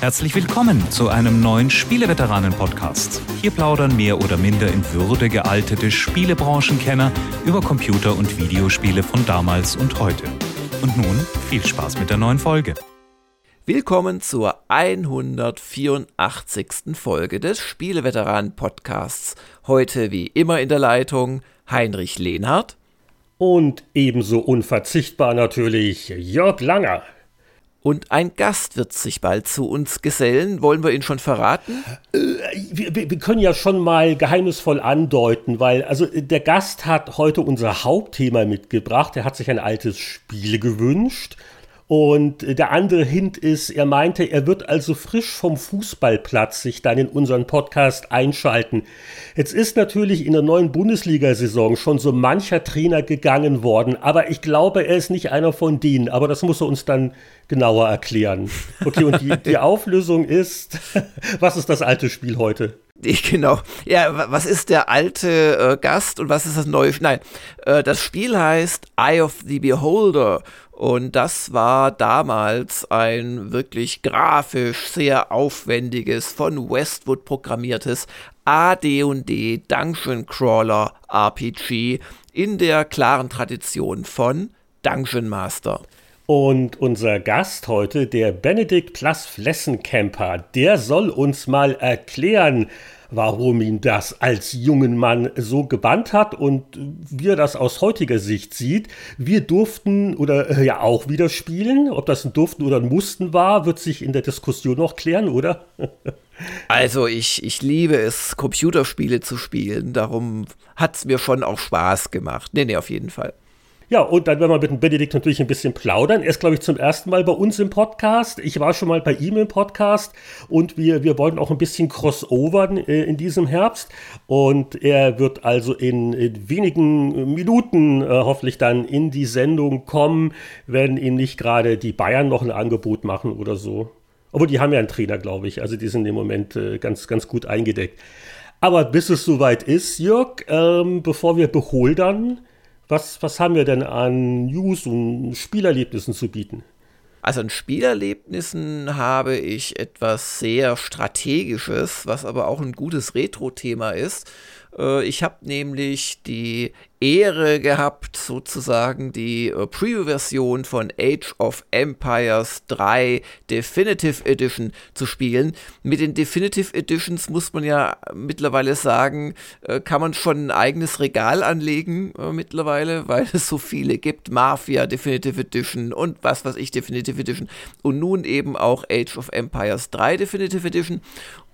Herzlich willkommen zu einem neuen Spieleveteranen-Podcast. Hier plaudern mehr oder minder in Würde gealtete Spielebranchenkenner über Computer- und Videospiele von damals und heute. Und nun viel Spaß mit der neuen Folge. Willkommen zur 184. Folge des Spieleveteranen-Podcasts. Heute wie immer in der Leitung Heinrich Lehnhardt. Und ebenso unverzichtbar natürlich Jörg Langer. Und ein Gast wird sich bald zu uns gesellen. Wollen wir ihn schon verraten? Äh, wir, wir, können ja schon mal geheimnisvoll andeuten, weil also der Gast hat heute unser Hauptthema mitgebracht. Er hat sich ein altes Spiel gewünscht und der andere Hint ist, er meinte, er wird also frisch vom Fußballplatz sich dann in unseren Podcast einschalten. Jetzt ist natürlich in der neuen Bundesliga-Saison schon so mancher Trainer gegangen worden, aber ich glaube, er ist nicht einer von denen. Aber das muss er uns dann genauer erklären. Okay, und die, die Auflösung ist, was ist das alte Spiel heute? Genau. Ja, was ist der alte äh, Gast und was ist das neue? Nein, äh, das Spiel heißt Eye of the Beholder und das war damals ein wirklich grafisch sehr aufwendiges, von Westwood programmiertes AD&D Dungeon Crawler RPG in der klaren Tradition von Dungeon Master. Und unser Gast heute, der Benedikt Plus Flessencamper, der soll uns mal erklären, warum ihn das als jungen Mann so gebannt hat und wie er das aus heutiger Sicht sieht. Wir durften oder äh, ja auch wieder spielen. Ob das ein Durften oder ein Mussten war, wird sich in der Diskussion noch klären, oder? also ich, ich liebe es, Computerspiele zu spielen. Darum hat es mir schon auch Spaß gemacht. Nee, nee, auf jeden Fall. Ja, und dann werden wir mit dem Benedikt natürlich ein bisschen plaudern. Er ist, glaube ich, zum ersten Mal bei uns im Podcast. Ich war schon mal bei ihm im Podcast und wir, wir wollten auch ein bisschen crossovern äh, in diesem Herbst. Und er wird also in, in wenigen Minuten äh, hoffentlich dann in die Sendung kommen, wenn ihm nicht gerade die Bayern noch ein Angebot machen oder so. Obwohl, die haben ja einen Trainer, glaube ich. Also die sind im Moment äh, ganz, ganz gut eingedeckt. Aber bis es soweit ist, Jörg, ähm, bevor wir beholdern, was, was haben wir denn an News und Spielerlebnissen zu bieten? Also an Spielerlebnissen habe ich etwas sehr Strategisches, was aber auch ein gutes Retro-Thema ist. Äh, ich habe nämlich die Ehre gehabt, sozusagen die äh, Preview-Version von Age of Empires 3 Definitive Edition zu spielen. Mit den Definitive Editions muss man ja mittlerweile sagen, äh, kann man schon ein eigenes Regal anlegen äh, mittlerweile, weil es so viele gibt. Mafia Definitive Edition und was weiß ich Definitive Edition und nun eben auch Age of Empires 3 Definitive Edition.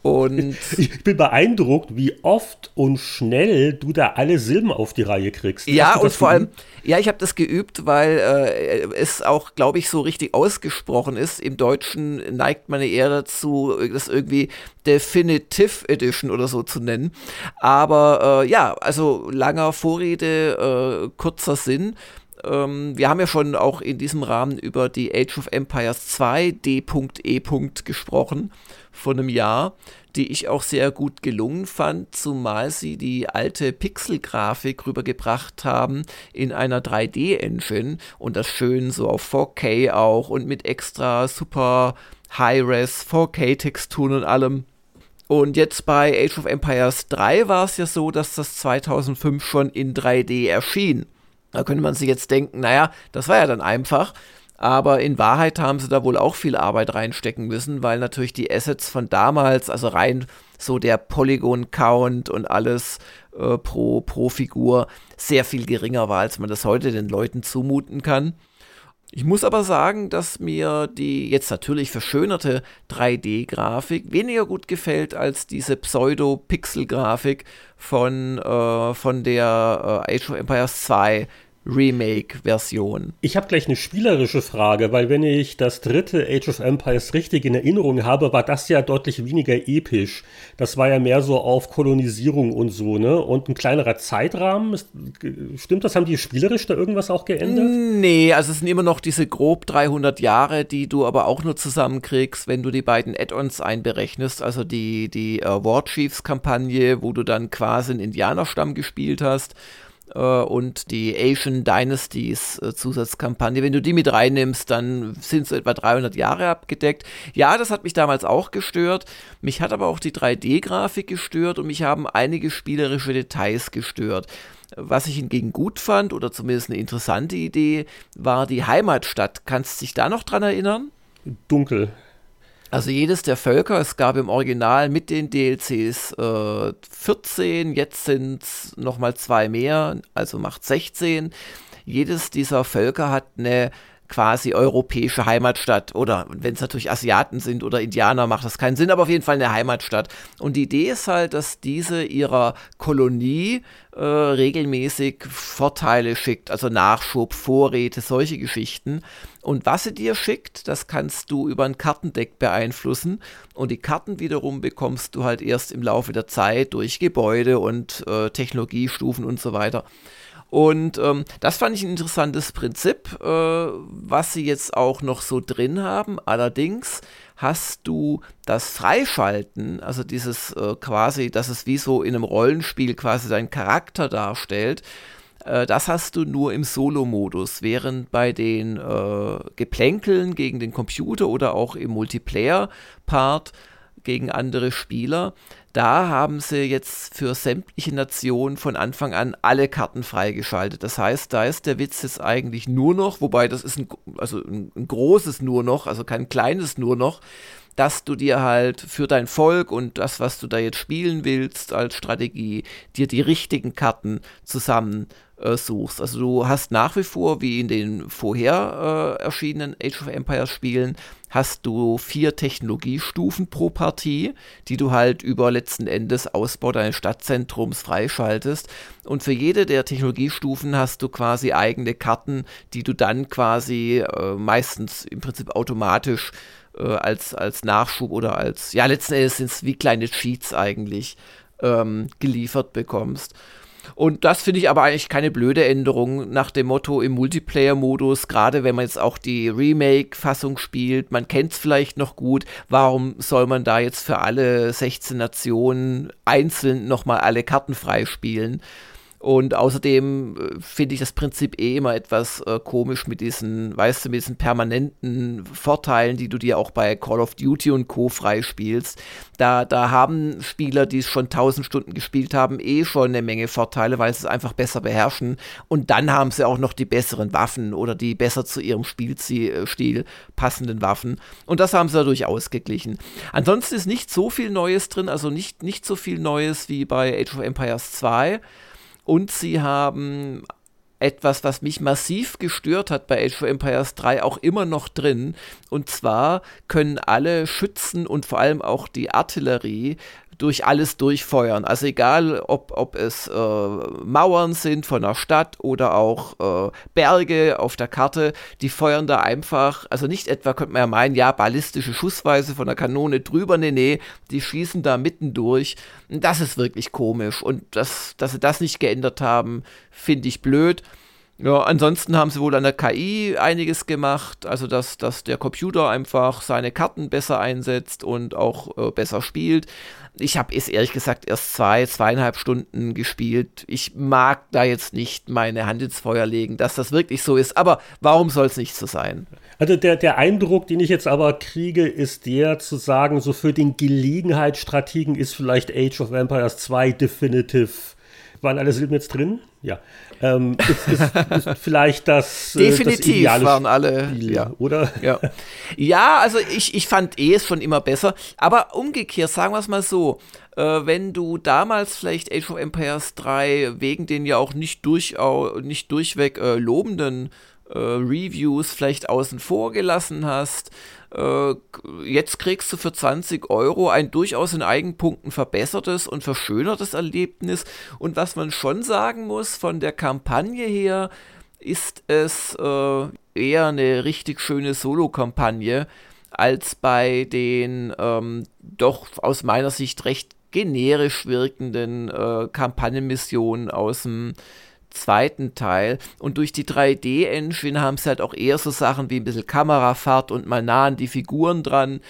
Und ich bin beeindruckt, wie oft und schnell du da alle Silben auf die Reihe kriegst. Ja, und vor allem, ja, ich habe das geübt, weil äh, es auch, glaube ich, so richtig ausgesprochen ist. Im Deutschen neigt man eher dazu, das irgendwie Definitive Edition oder so zu nennen. Aber äh, ja, also langer Vorrede, äh, kurzer Sinn ähm, wir haben ja schon auch in diesem Rahmen über die Age of Empires 2 D.E. gesprochen von einem Jahr, die ich auch sehr gut gelungen fand, zumal sie die alte Pixel-Grafik rübergebracht haben in einer 3D-Engine und das schön so auf 4K auch und mit extra super High-Res 4K-Texturen und allem. Und jetzt bei Age of Empires 3 war es ja so, dass das 2005 schon in 3D erschien. Da könnte man sich jetzt denken, naja, das war ja dann einfach. Aber in Wahrheit haben sie da wohl auch viel Arbeit reinstecken müssen, weil natürlich die Assets von damals, also rein so der Polygon-Count und alles äh, pro, pro Figur, sehr viel geringer war, als man das heute den Leuten zumuten kann. Ich muss aber sagen, dass mir die jetzt natürlich verschönerte 3D-Grafik weniger gut gefällt als diese Pseudo-Pixel-Grafik von, äh, von der äh, Age of Empires 2 Remake-Version. Ich habe gleich eine spielerische Frage, weil wenn ich das dritte Age of Empires richtig in Erinnerung habe, war das ja deutlich weniger episch. Das war ja mehr so auf Kolonisierung und so, ne? Und ein kleinerer Zeitrahmen. Stimmt das? Haben die spielerisch da irgendwas auch geändert? Nee, also es sind immer noch diese grob 300 Jahre, die du aber auch nur zusammenkriegst, wenn du die beiden Add-ons einberechnest. Also die, die uh, War Chiefs-Kampagne, wo du dann quasi einen Indianerstamm gespielt hast äh, und die Asian Dynasties äh, Zusatzkampagne. Wenn du die mit reinnimmst, dann sind so etwa 300 Jahre abgedeckt. Ja, das hat mich damals auch gestört. Mich hat aber auch die 3D-Grafik gestört und mich haben einige spielerische Details gestört. Was ich hingegen gut fand oder zumindest eine interessante Idee, war die Heimatstadt. Kannst du dich da noch dran erinnern? Dunkel. Also jedes der Völker, es gab im Original mit den DLCs äh, 14, jetzt sind es nochmal zwei mehr, also macht 16. Jedes dieser Völker hat eine quasi europäische Heimatstadt. Oder wenn es natürlich Asiaten sind oder Indianer, macht das keinen Sinn, aber auf jeden Fall eine Heimatstadt. Und die Idee ist halt, dass diese ihrer Kolonie äh, regelmäßig Vorteile schickt, also Nachschub, Vorräte, solche Geschichten. Und was sie dir schickt, das kannst du über ein Kartendeck beeinflussen. Und die Karten wiederum bekommst du halt erst im Laufe der Zeit durch Gebäude und äh, Technologiestufen und so weiter. Und ähm, das fand ich ein interessantes Prinzip, äh, was sie jetzt auch noch so drin haben. Allerdings hast du das Freischalten, also dieses äh, quasi, dass es wie so in einem Rollenspiel quasi deinen Charakter darstellt. Äh, das hast du nur im Solo-Modus, während bei den äh, Geplänkeln gegen den Computer oder auch im Multiplayer-Part gegen andere Spieler da haben sie jetzt für sämtliche Nationen von Anfang an alle Karten freigeschaltet. Das heißt, da ist der Witz jetzt eigentlich nur noch, wobei das ist ein, also ein, ein großes nur noch, also kein kleines nur noch, dass du dir halt für dein Volk und das, was du da jetzt spielen willst als Strategie, dir die richtigen Karten zusammen äh, suchst. Also du hast nach wie vor, wie in den vorher äh, erschienenen Age of Empires Spielen, hast du vier Technologiestufen pro Partie, die du halt über letzten Endes Ausbau deines Stadtzentrums freischaltest. Und für jede der Technologiestufen hast du quasi eigene Karten, die du dann quasi äh, meistens im Prinzip automatisch äh, als, als Nachschub oder als, ja, letzten Endes sind es wie kleine Cheats eigentlich ähm, geliefert bekommst. Und das finde ich aber eigentlich keine blöde Änderung nach dem Motto im Multiplayer-Modus, gerade wenn man jetzt auch die Remake-Fassung spielt, man kennt es vielleicht noch gut, warum soll man da jetzt für alle 16 Nationen einzeln nochmal alle Karten freispielen? Und außerdem äh, finde ich das Prinzip eh immer etwas äh, komisch mit diesen, weißt du, mit diesen permanenten Vorteilen, die du dir auch bei Call of Duty und Co. freispielst. Da, da haben Spieler, die es schon tausend Stunden gespielt haben, eh schon eine Menge Vorteile, weil sie es einfach besser beherrschen. Und dann haben sie auch noch die besseren Waffen oder die besser zu ihrem Spielstil äh, passenden Waffen. Und das haben sie dadurch ausgeglichen. Ansonsten ist nicht so viel Neues drin, also nicht, nicht so viel Neues wie bei Age of Empires 2. Und sie haben etwas, was mich massiv gestört hat bei Age of Empires 3, auch immer noch drin. Und zwar können alle Schützen und vor allem auch die Artillerie durch alles durchfeuern. Also egal, ob, ob es äh, Mauern sind von der Stadt oder auch äh, Berge auf der Karte, die feuern da einfach, also nicht etwa, könnte man ja meinen, ja, ballistische Schussweise von der Kanone drüber, nee, nee, die schießen da mitten durch. Das ist wirklich komisch und das, dass sie das nicht geändert haben, finde ich blöd. Ja, ansonsten haben sie wohl an der KI einiges gemacht, also dass, dass der Computer einfach seine Karten besser einsetzt und auch äh, besser spielt. Ich habe es ehrlich gesagt erst zwei, zweieinhalb Stunden gespielt. Ich mag da jetzt nicht meine Hand ins Feuer legen, dass das wirklich so ist. Aber warum soll es nicht so sein? Also der, der Eindruck, den ich jetzt aber kriege, ist der zu sagen, so für den Gelegenheitsstrategen ist vielleicht Age of Empires 2 definitive waren alle Silben jetzt drin? Ja. Ähm, ist, ist, ist vielleicht das. Definitiv das waren alle. Spiel, ja. Oder? Ja. ja, also ich, ich fand eh es schon immer besser. Aber umgekehrt, sagen wir es mal so. Äh, wenn du damals vielleicht Age of Empires 3 wegen den ja auch nicht, durch, nicht durchweg äh, lobenden äh, Reviews vielleicht außen vor gelassen hast, äh, jetzt kriegst du für 20 Euro ein durchaus in Eigenpunkten verbessertes und verschönertes Erlebnis. Und was man schon sagen muss, von der Kampagne her ist es äh, eher eine richtig schöne Solo-Kampagne als bei den ähm, doch aus meiner Sicht recht generisch wirkenden äh, Kampagnenmissionen aus dem zweiten Teil. Und durch die 3D-Engine haben sie halt auch eher so Sachen wie ein bisschen Kamerafahrt und mal nah an die Figuren dran.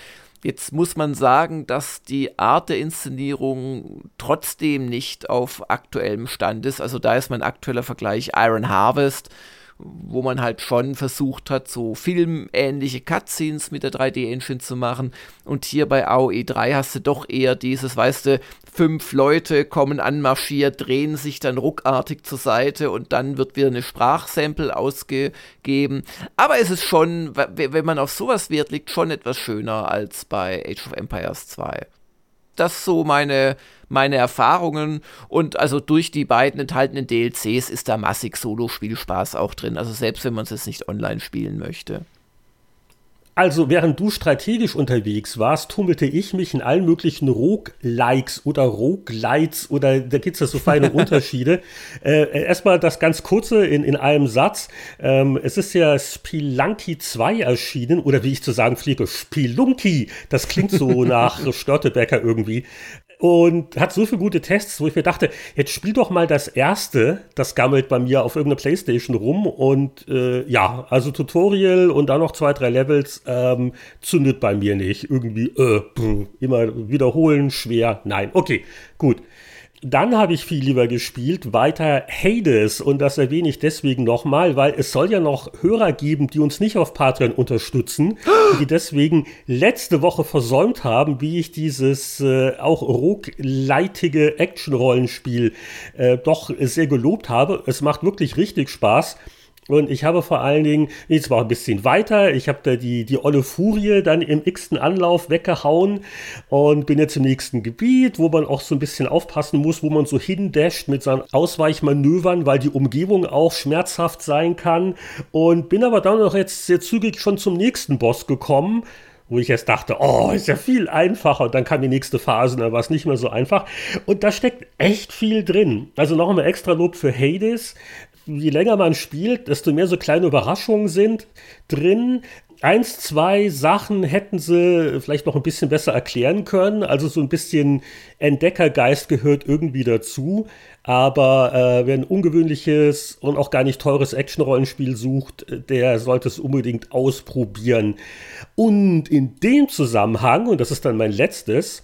Jetzt muss man sagen, dass die Art der Inszenierung trotzdem nicht auf aktuellem Stand ist. Also da ist mein aktueller Vergleich Iron Harvest wo man halt schon versucht hat, so filmähnliche Cutscenes mit der 3D-Engine zu machen. Und hier bei AOE 3 hast du doch eher dieses, weißt du, fünf Leute kommen anmarschiert, drehen sich dann ruckartig zur Seite und dann wird wieder eine Sprachsample ausgegeben. Aber es ist schon, wenn man auf sowas Wert legt, schon etwas schöner als bei Age of Empires 2 das so meine, meine Erfahrungen. Und also durch die beiden enthaltenen DLCs ist da massig Solo-Spielspaß auch drin. Also selbst wenn man es jetzt nicht online spielen möchte. Also, während du strategisch unterwegs warst, tummelte ich mich in allen möglichen Roguelikes oder Roguelites oder da gibt es ja so feine Unterschiede. Äh, erstmal das ganz kurze in, in einem Satz. Ähm, es ist ja Spelunky 2 erschienen oder wie ich zu sagen pflege, Spelunky. Das klingt so nach Störtebecker irgendwie und hat so viele gute Tests, wo ich mir dachte, jetzt spiel doch mal das erste, das gammelt bei mir auf irgendeiner Playstation rum und äh, ja, also Tutorial und dann noch zwei, drei Levels ähm, zündet bei mir nicht. Irgendwie äh, brr, immer wiederholen, schwer, nein. Okay, gut. Dann habe ich viel lieber gespielt, weiter Hades und das erwähne ich deswegen nochmal, weil es soll ja noch Hörer geben, die uns nicht auf Patreon unterstützen, die deswegen letzte Woche versäumt haben, wie ich dieses äh, auch rogueleitige Action-Rollenspiel äh, doch sehr gelobt habe. Es macht wirklich richtig Spaß. Und ich habe vor allen Dingen, jetzt war ein bisschen weiter, ich habe da die, die olle Furie dann im x-ten Anlauf weggehauen und bin jetzt im nächsten Gebiet, wo man auch so ein bisschen aufpassen muss, wo man so hindasht mit seinen Ausweichmanövern, weil die Umgebung auch schmerzhaft sein kann. Und bin aber dann noch jetzt sehr zügig schon zum nächsten Boss gekommen wo ich jetzt dachte, oh, ist ja viel einfacher. Und dann kam die nächste Phase, dann war es nicht mehr so einfach. Und da steckt echt viel drin. Also noch einmal extra Lob für Hades je länger man spielt, desto mehr so kleine Überraschungen sind drin. Eins, zwei Sachen hätten sie vielleicht noch ein bisschen besser erklären können. Also so ein bisschen Entdeckergeist gehört irgendwie dazu. Aber äh, wer ein ungewöhnliches und auch gar nicht teures Action-Rollenspiel sucht, der sollte es unbedingt ausprobieren. Und in dem Zusammenhang, und das ist dann mein letztes,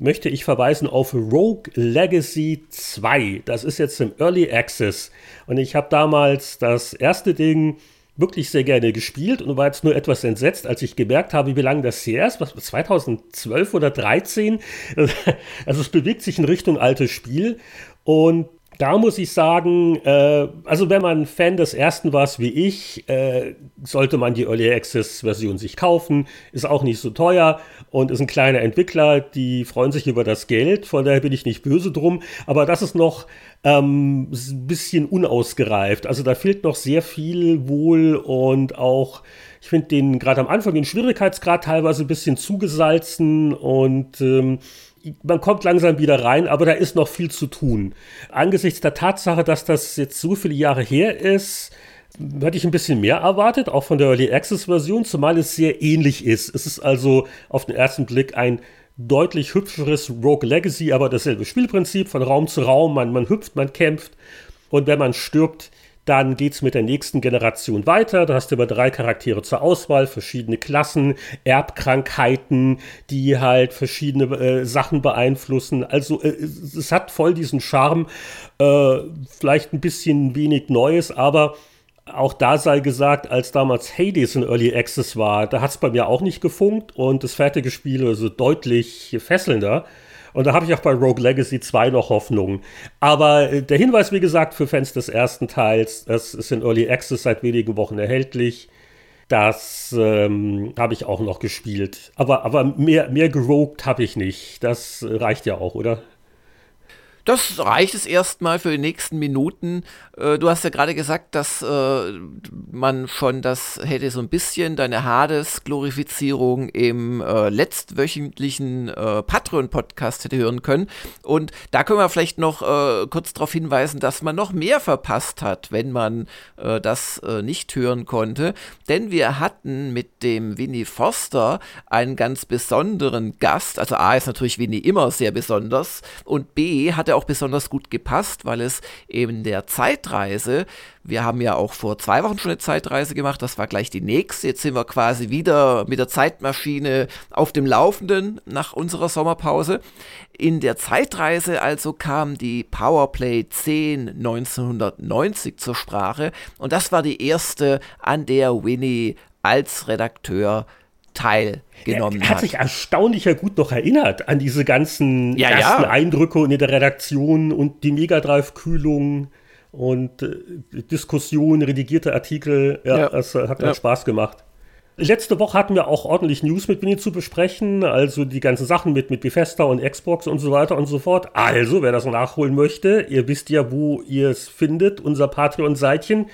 möchte ich verweisen auf Rogue Legacy 2. Das ist jetzt im Early Access. Und ich habe damals das erste Ding wirklich sehr gerne gespielt und war jetzt nur etwas entsetzt, als ich gemerkt habe, wie lange das her ist, was 2012 oder 2013. Also es bewegt sich in Richtung altes Spiel und da muss ich sagen, äh, also wenn man Fan des ersten war wie ich, äh, sollte man die Early Access Version sich kaufen. Ist auch nicht so teuer und ist ein kleiner Entwickler, die freuen sich über das Geld, von daher bin ich nicht böse drum. Aber das ist noch ähm, ein bisschen unausgereift. Also da fehlt noch sehr viel wohl und auch ich finde den gerade am Anfang den Schwierigkeitsgrad teilweise ein bisschen zugesalzen und ähm, man kommt langsam wieder rein, aber da ist noch viel zu tun. Angesichts der Tatsache, dass das jetzt so viele Jahre her ist, hätte ich ein bisschen mehr erwartet, auch von der Early Access Version, zumal es sehr ähnlich ist. Es ist also auf den ersten Blick ein deutlich hübscheres Rogue Legacy, aber dasselbe Spielprinzip von Raum zu Raum. Man, man hüpft, man kämpft und wenn man stirbt, dann geht es mit der nächsten Generation weiter. Da hast du über drei Charaktere zur Auswahl, verschiedene Klassen, Erbkrankheiten, die halt verschiedene äh, Sachen beeinflussen. Also äh, es hat voll diesen Charme, äh, vielleicht ein bisschen wenig Neues, aber auch da sei gesagt, als damals Hades in Early Access war, da hat es bei mir auch nicht gefunkt und das fertige Spiel also deutlich fesselnder. Und da habe ich auch bei Rogue Legacy 2 noch Hoffnung. Aber äh, der Hinweis, wie gesagt, für Fans des ersten Teils, das ist in Early Access seit wenigen Wochen erhältlich. Das ähm, habe ich auch noch gespielt. Aber, aber mehr, mehr gerogt habe ich nicht. Das reicht ja auch, oder? Das reicht es erstmal für die nächsten Minuten. Äh, du hast ja gerade gesagt, dass äh, man schon das hätte so ein bisschen deine Hades-Glorifizierung im äh, letztwöchentlichen Patreon-Podcast hätte hören können. Und da können wir vielleicht noch kurz darauf hinweisen, dass man noch mehr verpasst hat, wenn man das nicht hören konnte. Denn wir hatten mit dem Winnie Foster einen ganz besonderen Gast. Also A ist natürlich Winnie immer sehr besonders und B hat hatte auch besonders gut gepasst, weil es eben der Zeitreise, wir haben ja auch vor zwei Wochen schon eine Zeitreise gemacht, das war gleich die nächste. Jetzt sind wir quasi wieder mit der Zeitmaschine auf dem Laufenden nach unserer Sommerpause. In der Zeitreise also kam die Powerplay 10 1990 zur Sprache und das war die erste, an der Winnie als Redakteur teilgenommen er, hat. hat sich erstaunlicher gut noch erinnert an diese ganzen ja, ersten ja. Eindrücke in der Redaktion und die Megadrive-Kühlung und äh, Diskussionen, redigierte Artikel. Ja, ja. das äh, hat ja. Spaß gemacht. Letzte Woche hatten wir auch ordentlich News mit Winnie zu besprechen, also die ganzen Sachen mit, mit Bethesda und Xbox und so weiter und so fort. Also, wer das nachholen möchte, ihr wisst ja, wo ihr es findet, unser Patreon-Seitchen.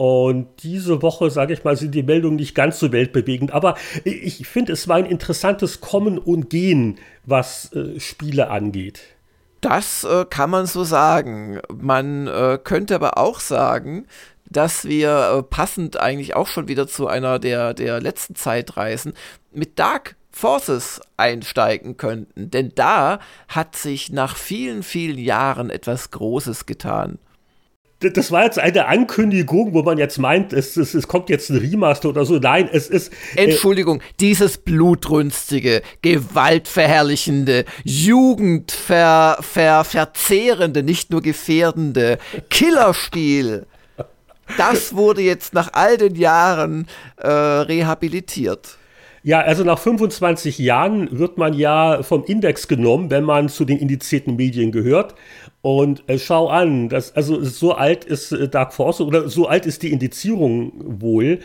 Und diese Woche, sage ich mal, sind die Meldungen nicht ganz so weltbewegend. Aber ich finde, es war ein interessantes Kommen und Gehen, was äh, Spiele angeht. Das äh, kann man so sagen. Man äh, könnte aber auch sagen, dass wir äh, passend eigentlich auch schon wieder zu einer der, der letzten Zeitreisen mit Dark Forces einsteigen könnten. Denn da hat sich nach vielen, vielen Jahren etwas Großes getan das war jetzt eine Ankündigung, wo man jetzt meint, es, es, es kommt jetzt ein Remaster oder so. Nein, es ist. Äh Entschuldigung, dieses blutrünstige, gewaltverherrlichende, jugendverzehrende, nicht nur gefährdende Killerspiel. Das wurde jetzt nach all den Jahren äh, rehabilitiert. Ja, also nach 25 Jahren wird man ja vom Index genommen, wenn man zu den indizierten Medien gehört. Und äh, schau an, das, also so alt ist äh, Dark Force oder so alt ist die Indizierung wohl.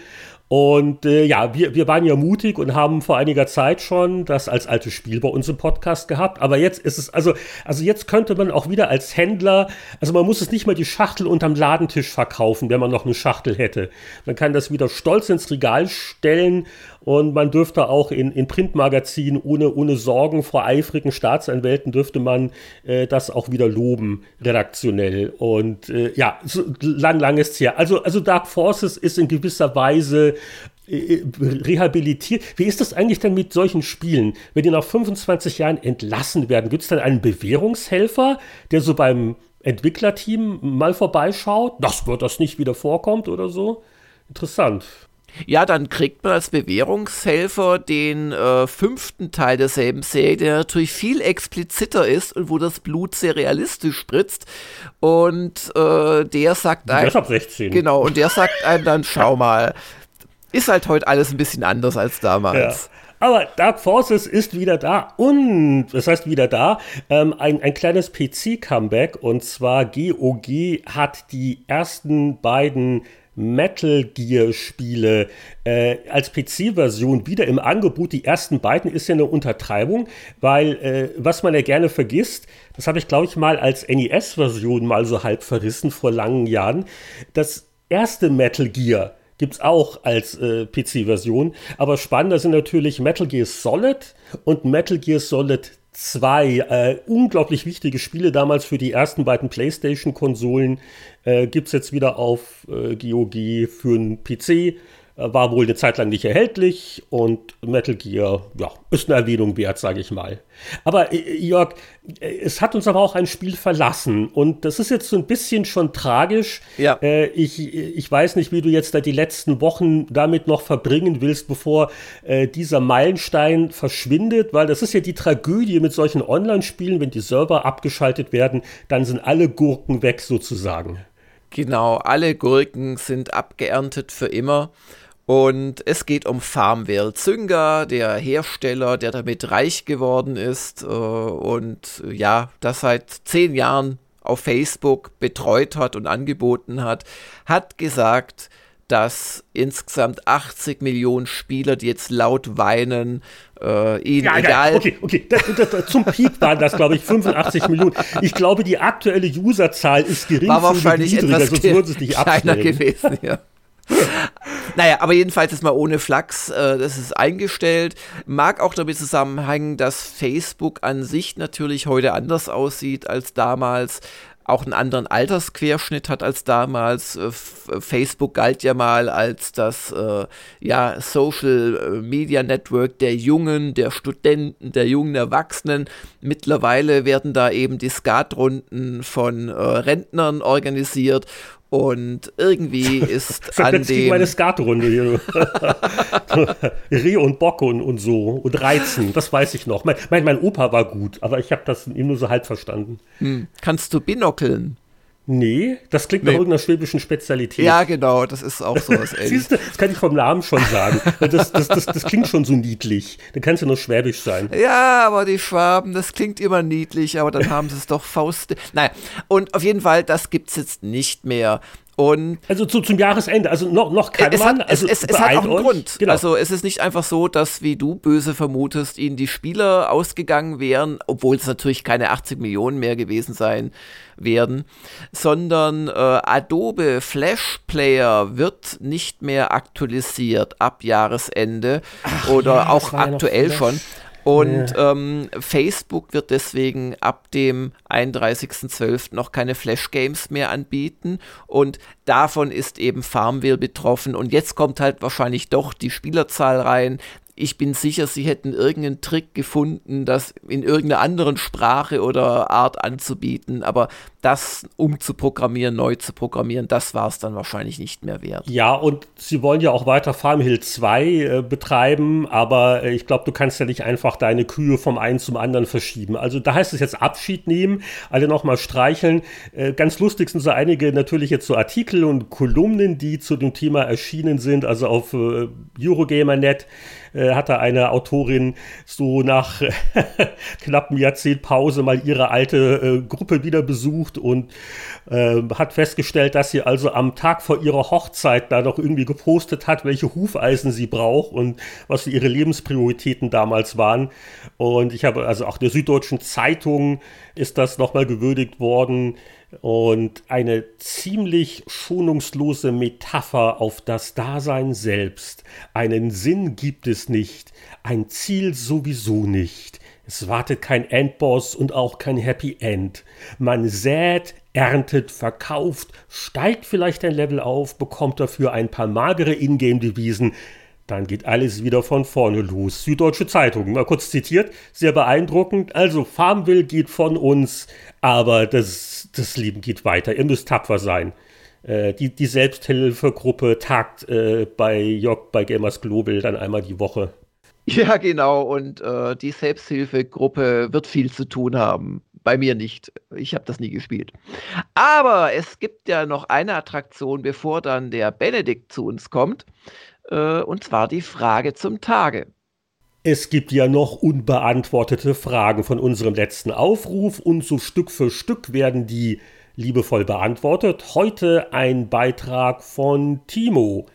Und äh, ja, wir, wir waren ja mutig und haben vor einiger Zeit schon das als altes Spiel bei uns im Podcast gehabt. Aber jetzt ist es, also, also jetzt könnte man auch wieder als Händler, also man muss es nicht mal die Schachtel unterm Ladentisch verkaufen, wenn man noch eine Schachtel hätte. Man kann das wieder stolz ins Regal stellen und man dürfte auch in, in Printmagazinen ohne, ohne Sorgen vor eifrigen Staatsanwälten dürfte man äh, das auch wieder loben, redaktionell. Und äh, ja, so, lang, lang ist es her. Also, also Dark Forces ist in gewisser Weise äh, rehabilitiert. Wie ist das eigentlich denn mit solchen Spielen? Wenn die nach 25 Jahren entlassen werden, gibt es dann einen Bewährungshelfer, der so beim Entwicklerteam mal vorbeischaut, dass das nicht wieder vorkommt oder so? Interessant. Ja, dann kriegt man als Bewährungshelfer den äh, fünften Teil derselben Serie, der natürlich viel expliziter ist und wo das Blut sehr realistisch spritzt. Und äh, der sagt einem. Deshalb 16. Genau, und der sagt einem dann, schau mal, ist halt heute alles ein bisschen anders als damals. Ja. Aber Dark Forces ist wieder da und, das heißt wieder da, ähm, ein, ein kleines PC-Comeback und zwar GOG hat die ersten beiden Metal Gear Spiele äh, als PC-Version wieder im Angebot. Die ersten beiden ist ja eine Untertreibung, weil äh, was man ja gerne vergisst, das habe ich glaube ich mal als NES-Version mal so halb verrissen vor langen Jahren. Das erste Metal Gear gibt es auch als äh, PC-Version, aber spannender sind natürlich Metal Gear Solid und Metal Gear Solid zwei äh, unglaublich wichtige Spiele damals für die ersten beiden PlayStation-Konsolen. Äh, Gibt es jetzt wieder auf äh, GOG für einen PC. Äh, war wohl eine Zeit lang nicht erhältlich und Metal Gear, ja, ist eine Erwähnung wert, sage ich mal. Aber äh, Jörg, äh, es hat uns aber auch ein Spiel verlassen und das ist jetzt so ein bisschen schon tragisch. Ja. Ich, ich weiß nicht, wie du jetzt da die letzten Wochen damit noch verbringen willst, bevor dieser Meilenstein verschwindet, weil das ist ja die Tragödie mit solchen Online-Spielen, wenn die Server abgeschaltet werden, dann sind alle Gurken weg sozusagen. Genau, alle Gurken sind abgeerntet für immer. Und es geht um Farmville. Zynga, der Hersteller, der damit reich geworden ist äh, und ja, das seit zehn Jahren auf Facebook betreut hat und angeboten hat, hat gesagt, dass insgesamt 80 Millionen Spieler, die jetzt laut weinen, äh, ihnen ja, egal. Ja, okay, okay. Das, das, das, zum Peak waren das, glaube ich, 85 Millionen. Ich glaube, die aktuelle Userzahl ist gering. War wahrscheinlich etwas sonst würden sie es nicht kleiner gewesen, ja. Naja, aber jedenfalls ist mal ohne Flachs, äh, das ist eingestellt. Mag auch damit zusammenhängen, dass Facebook an sich natürlich heute anders aussieht als damals. auch einen anderen Altersquerschnitt hat als damals. Äh, Facebook galt ja mal als das äh, ja, Social äh, Media Network der Jungen, der Studenten, der jungen Erwachsenen. Mittlerweile werden da eben die Skatrunden von äh, Rentnern organisiert und irgendwie ist an dem... meine Skatrunde hier. Reh und Bock und, und so und Reizen, das weiß ich noch. Mein, mein, mein Opa war gut, aber ich habe das ihm nur so halb verstanden. Hm. Kannst du binokeln? Nee, das klingt nee. nach irgendeiner schwäbischen Spezialität. Ja, genau, das ist auch sowas Siehst du, das kann ich vom Namen schon sagen. Das, das, das, das klingt schon so niedlich. Dann kann es ja nur schwäbisch sein. Ja, aber die Schwaben, das klingt immer niedlich, aber dann haben sie es doch Faust. Naja, und auf jeden Fall, das gibt es jetzt nicht mehr. Und also zu, zum Jahresende, also noch, noch kann es man. Hat, also es, es, es hat auch einen euch. Grund. Genau. Also es ist nicht einfach so, dass, wie du böse vermutest, ihnen die Spieler ausgegangen wären, obwohl es natürlich keine 80 Millionen mehr gewesen sein werden, sondern äh, Adobe Flash Player wird nicht mehr aktualisiert ab Jahresende Ach, oder ja, auch aktuell schon. Und ja. ähm, Facebook wird deswegen ab dem 31.12. noch keine Flash-Games mehr anbieten. Und davon ist eben Farmville betroffen. Und jetzt kommt halt wahrscheinlich doch die Spielerzahl rein ich bin sicher, sie hätten irgendeinen Trick gefunden, das in irgendeiner anderen Sprache oder Art anzubieten, aber das umzuprogrammieren, neu zu programmieren, das war es dann wahrscheinlich nicht mehr wert. Ja, und sie wollen ja auch weiter Farmhill 2 äh, betreiben, aber äh, ich glaube, du kannst ja nicht einfach deine Kühe vom einen zum anderen verschieben. Also da heißt es jetzt Abschied nehmen, alle nochmal streicheln. Äh, ganz lustig sind so einige natürlich jetzt so Artikel und Kolumnen, die zu dem Thema erschienen sind, also auf äh, Eurogamer.net äh, hat da eine Autorin so nach knapp einem Jahrzehnt Pause mal ihre alte äh, Gruppe wieder besucht und äh, hat festgestellt, dass sie also am Tag vor ihrer Hochzeit da noch irgendwie gepostet hat, welche Hufeisen sie braucht und was ihre Lebensprioritäten damals waren. Und ich habe also auch der Süddeutschen Zeitung ist das nochmal gewürdigt worden und eine ziemlich schonungslose Metapher auf das Dasein selbst. Einen Sinn gibt es nicht, ein Ziel sowieso nicht. Es wartet kein Endboss und auch kein Happy End. Man sät, erntet, verkauft, steigt vielleicht ein Level auf, bekommt dafür ein paar magere Ingame-Devisen, dann geht alles wieder von vorne los. Süddeutsche Zeitung, mal kurz zitiert, sehr beeindruckend. Also Farmville geht von uns, aber das, das Leben geht weiter. Ihr müsst tapfer sein. Äh, die, die Selbsthilfegruppe tagt äh, bei Jörg bei Gamers Global dann einmal die Woche. Ja, genau. Und äh, die Selbsthilfegruppe wird viel zu tun haben. Bei mir nicht. Ich habe das nie gespielt. Aber es gibt ja noch eine Attraktion, bevor dann der Benedikt zu uns kommt äh, und zwar die Frage zum Tage. Es gibt ja noch unbeantwortete Fragen von unserem letzten Aufruf und so Stück für Stück werden die liebevoll beantwortet. Heute ein Beitrag von Timo.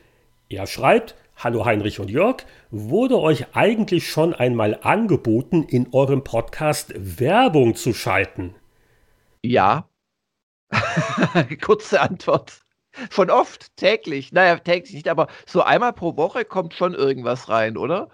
Er schreibt, Hallo Heinrich und Jörg, wurde euch eigentlich schon einmal angeboten, in eurem Podcast Werbung zu schalten? Ja. Kurze Antwort. Schon oft, täglich. Naja, täglich nicht, aber so einmal pro Woche kommt schon irgendwas rein, oder?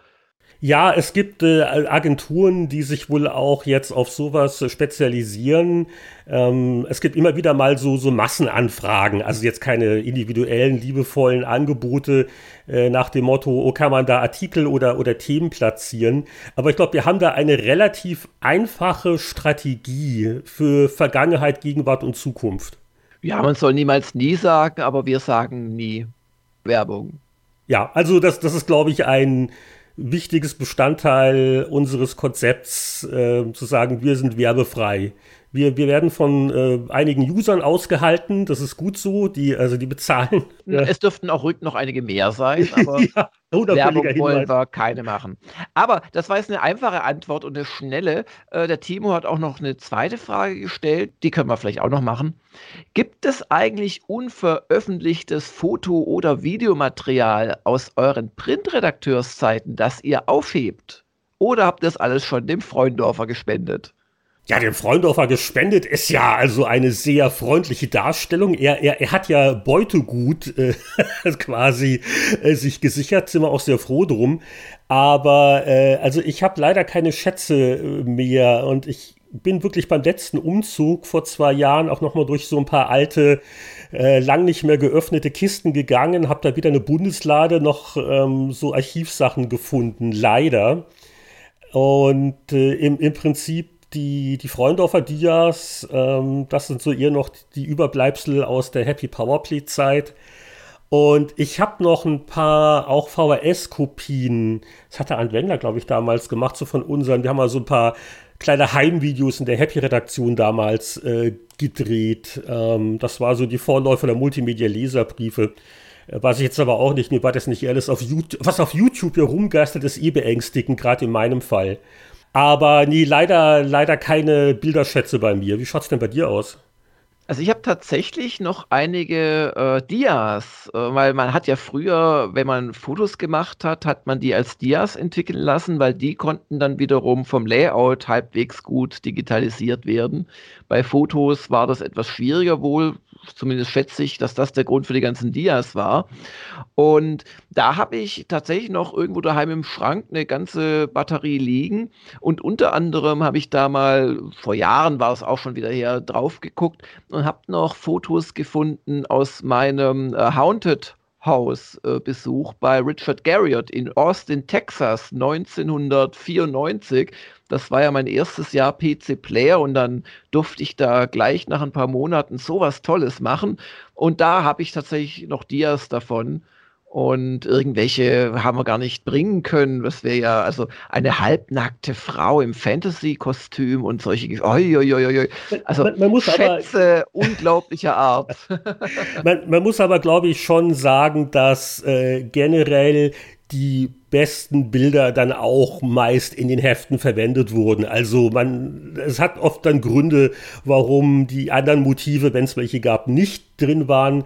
Ja, es gibt äh, Agenturen, die sich wohl auch jetzt auf sowas spezialisieren. Ähm, es gibt immer wieder mal so, so Massenanfragen, also jetzt keine individuellen, liebevollen Angebote äh, nach dem Motto, oh, kann man da Artikel oder, oder Themen platzieren. Aber ich glaube, wir haben da eine relativ einfache Strategie für Vergangenheit, Gegenwart und Zukunft. Ja, man soll niemals nie sagen, aber wir sagen nie Werbung. Ja, also das, das ist, glaube ich, ein wichtiges Bestandteil unseres Konzepts, äh, zu sagen, wir sind werbefrei. Wir, wir werden von äh, einigen Usern ausgehalten, das ist gut so, die, also die bezahlen. Es dürften auch ruhig noch einige mehr sein, aber ja, Werbung wollen wir keine machen. Aber das war jetzt eine einfache Antwort und eine schnelle. Äh, der Timo hat auch noch eine zweite Frage gestellt, die können wir vielleicht auch noch machen. Gibt es eigentlich unveröffentlichtes Foto- oder Videomaterial aus euren Printredakteurszeiten, das ihr aufhebt? Oder habt ihr das alles schon dem Freundorfer gespendet? Ja, dem Freundorfer gespendet ist ja also eine sehr freundliche Darstellung. Er, er, er hat ja Beutegut äh, quasi äh, sich gesichert, sind wir auch sehr froh drum. Aber äh, also ich habe leider keine Schätze äh, mehr und ich bin wirklich beim letzten Umzug vor zwei Jahren auch nochmal durch so ein paar alte, äh, lang nicht mehr geöffnete Kisten gegangen, habe da wieder eine Bundeslade noch ähm, so Archivsachen gefunden, leider. Und äh, im, im Prinzip die, die Freundorfer Dias, ähm, das sind so eher noch die Überbleibsel aus der Happy Powerplay-Zeit. Und ich habe noch ein paar auch VHS-Kopien. Das hatte Arndt Wendler, glaube ich, damals gemacht, so von unseren. Wir haben mal so ein paar kleine Heimvideos in der Happy-Redaktion damals äh, gedreht. Ähm, das war so die Vorläufer der Multimedia-Leserbriefe. Äh, weiß ich jetzt aber auch nicht, mir war das nicht alles auf YouTube, was auf YouTube hier rumgeistert, ist eh beängstigend, gerade in meinem Fall. Aber nee, leider, leider keine Bilderschätze bei mir. Wie schaut's denn bei dir aus? Also ich habe tatsächlich noch einige äh, Dias, äh, weil man hat ja früher, wenn man Fotos gemacht hat, hat man die als Dias entwickeln lassen, weil die konnten dann wiederum vom Layout halbwegs gut digitalisiert werden. Bei Fotos war das etwas schwieriger wohl, zumindest schätze ich, dass das der Grund für die ganzen Dias war. Und da habe ich tatsächlich noch irgendwo daheim im Schrank eine ganze Batterie liegen. Und unter anderem habe ich da mal, vor Jahren war es auch schon wieder her, drauf geguckt und habe noch Fotos gefunden aus meinem äh, Haunted Hausbesuch äh, bei Richard Garriott in Austin, Texas 1994. Das war ja mein erstes Jahr PC Player und dann durfte ich da gleich nach ein paar Monaten sowas Tolles machen. Und da habe ich tatsächlich noch Dias davon. Und irgendwelche haben wir gar nicht bringen können. Das wäre ja also eine halbnackte Frau im Fantasy-Kostüm und solche. Oi, oi, oi, also man, man muss Schätze aber, unglaublicher Art. man, man, muss aber, glaube ich, schon sagen, dass äh, generell die besten Bilder dann auch meist in den Heften verwendet wurden. Also man, es hat oft dann Gründe, warum die anderen Motive, wenn es welche gab, nicht drin waren.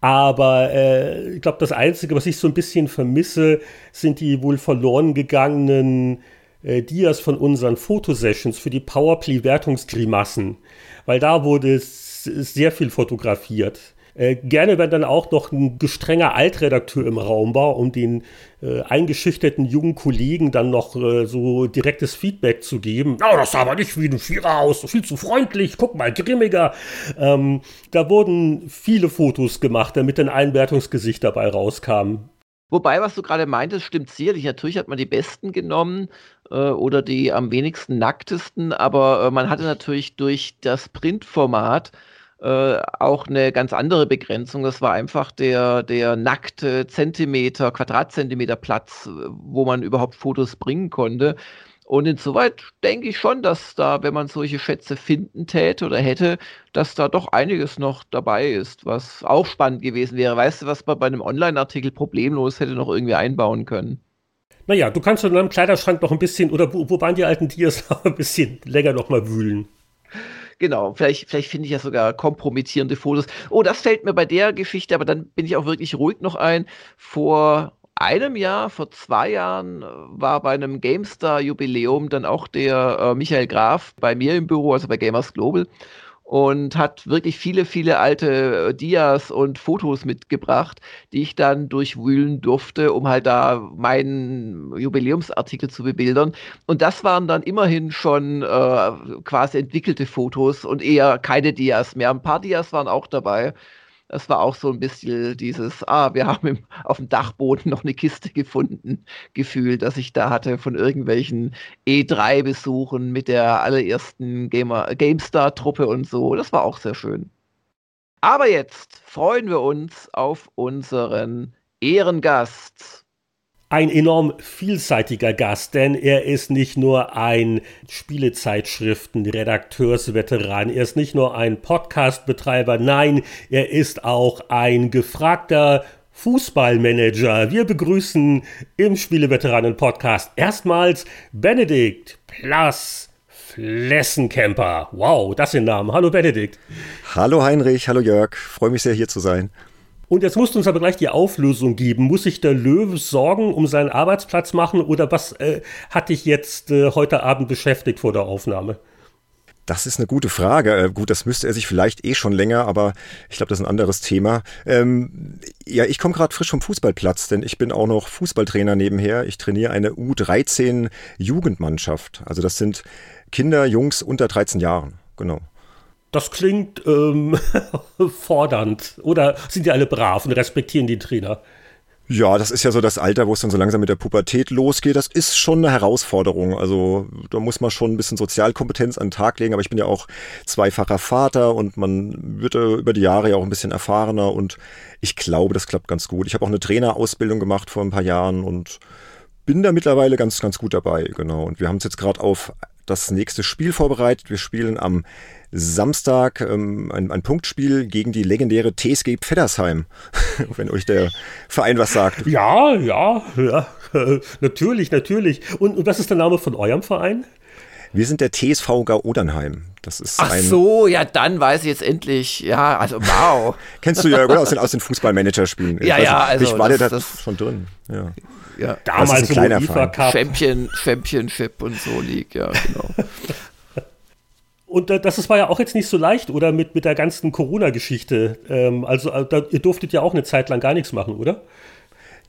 Aber äh, ich glaube, das Einzige, was ich so ein bisschen vermisse, sind die wohl verloren gegangenen äh, Dias von unseren Fotosessions für die Powerplay-Wertungsgrimassen. Weil da wurde sehr viel fotografiert. Äh, gerne, wenn dann auch noch ein gestrenger Altredakteur im Raum war, um den äh, eingeschüchterten jungen Kollegen dann noch äh, so direktes Feedback zu geben. Oh, das sah aber nicht wie ein Vierer aus, viel zu freundlich, guck mal, grimmiger. Ähm, da wurden viele Fotos gemacht, damit ein Einwertungsgesicht dabei rauskam. Wobei, was du gerade meintest, stimmt sicherlich. Natürlich hat man die besten genommen äh, oder die am wenigsten nacktesten, aber äh, man hatte natürlich durch das Printformat äh, auch eine ganz andere Begrenzung. Das war einfach der, der nackte Zentimeter, Quadratzentimeter Platz, wo man überhaupt Fotos bringen konnte. Und insoweit denke ich schon, dass da, wenn man solche Schätze finden täte oder hätte, dass da doch einiges noch dabei ist, was auch spannend gewesen wäre. Weißt du, was man bei einem Online-Artikel problemlos hätte noch irgendwie einbauen können? Naja, du kannst in deinem Kleiderschrank noch ein bisschen, oder wo, wo waren die alten Tiers noch ein bisschen länger noch mal wühlen. Genau, vielleicht, vielleicht finde ich ja sogar kompromittierende Fotos. Oh, das fällt mir bei der Geschichte, aber dann bin ich auch wirklich ruhig noch ein. Vor einem Jahr, vor zwei Jahren, äh, war bei einem GameStar-Jubiläum dann auch der äh, Michael Graf bei mir im Büro, also bei Gamers Global und hat wirklich viele, viele alte äh, Dias und Fotos mitgebracht, die ich dann durchwühlen durfte, um halt da meinen Jubiläumsartikel zu bebildern. Und das waren dann immerhin schon äh, quasi entwickelte Fotos und eher keine Dias mehr. Ein paar Dias waren auch dabei. Das war auch so ein bisschen dieses, ah, wir haben im, auf dem Dachboden noch eine Kiste gefunden, Gefühl, das ich da hatte von irgendwelchen E3-Besuchen mit der allerersten GameStar-Truppe und so. Das war auch sehr schön. Aber jetzt freuen wir uns auf unseren Ehrengast ein enorm vielseitiger Gast, denn er ist nicht nur ein Spielezeitschriften-Redakteursveteran, er ist nicht nur ein Podcastbetreiber, nein, er ist auch ein gefragter Fußballmanager. Wir begrüßen im Spieleveteranen-Podcast erstmals Benedikt Plus Flessenkemper. Wow, das sind Namen. Hallo Benedikt. Hallo Heinrich, hallo Jörg. Freue mich sehr hier zu sein. Und jetzt musst du uns aber gleich die Auflösung geben. Muss sich der Löwe Sorgen um seinen Arbeitsplatz machen oder was äh, hat dich jetzt äh, heute Abend beschäftigt vor der Aufnahme? Das ist eine gute Frage. Äh, gut, das müsste er sich vielleicht eh schon länger, aber ich glaube, das ist ein anderes Thema. Ähm, ja, ich komme gerade frisch vom Fußballplatz, denn ich bin auch noch Fußballtrainer nebenher. Ich trainiere eine U13 Jugendmannschaft. Also das sind Kinder, Jungs unter 13 Jahren. Genau. Das klingt ähm, fordernd. Oder sind die alle brav und respektieren den Trainer? Ja, das ist ja so das Alter, wo es dann so langsam mit der Pubertät losgeht. Das ist schon eine Herausforderung. Also da muss man schon ein bisschen Sozialkompetenz an den Tag legen. Aber ich bin ja auch zweifacher Vater und man wird über die Jahre ja auch ein bisschen erfahrener. Und ich glaube, das klappt ganz gut. Ich habe auch eine Trainerausbildung gemacht vor ein paar Jahren und bin da mittlerweile ganz, ganz gut dabei. Genau. Und wir haben uns jetzt gerade auf das nächste Spiel vorbereitet. Wir spielen am Samstag ähm, ein, ein, Punktspiel gegen die legendäre TSG Pfeddersheim, wenn euch der Verein was sagt. Ja, ja, ja, natürlich, natürlich. Und, und was ist der Name von eurem Verein? Wir sind der TSV Gau-Odernheim. Das ist Ach so, ja, dann weiß ich jetzt endlich. Ja, also wow. Kennst du ja oder? aus den, aus den Fußballmanager-Spielen. Ja, ja, also. Ich war das, da schon drin. Ja. Ja, damals ein kleiner IFA Cup. Champion, Championship und so League, ja, genau. Und äh, das war ja auch jetzt nicht so leicht, oder? Mit, mit der ganzen Corona-Geschichte. Ähm, also, äh, da, ihr durftet ja auch eine Zeit lang gar nichts machen, oder?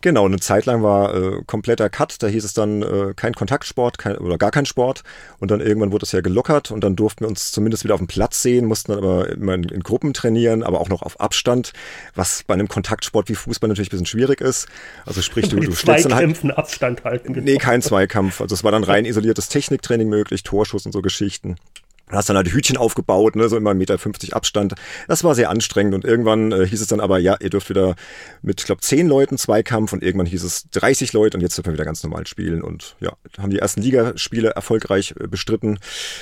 Genau, eine Zeit lang war äh, kompletter Cut, da hieß es dann äh, kein Kontaktsport kein, oder gar kein Sport und dann irgendwann wurde es ja gelockert und dann durften wir uns zumindest wieder auf dem Platz sehen, mussten dann aber immer in, in Gruppen trainieren, aber auch noch auf Abstand, was bei einem Kontaktsport wie Fußball natürlich ein bisschen schwierig ist. Also sprich, du, du stellst dann halt... Abstand halten. Genau. Nee, kein Zweikampf. Also es war dann rein isoliertes Techniktraining möglich, Torschuss und so Geschichten. Hast dann halt Hütchen aufgebaut, ne, so immer 1,50 Meter Abstand. Das war sehr anstrengend und irgendwann äh, hieß es dann aber, ja, ihr dürft wieder mit, ich glaube, zehn Leuten Zweikampf und irgendwann hieß es 30 Leute und jetzt dürfen wir wieder ganz normal spielen und ja, haben die ersten Ligaspiele erfolgreich äh, bestritten.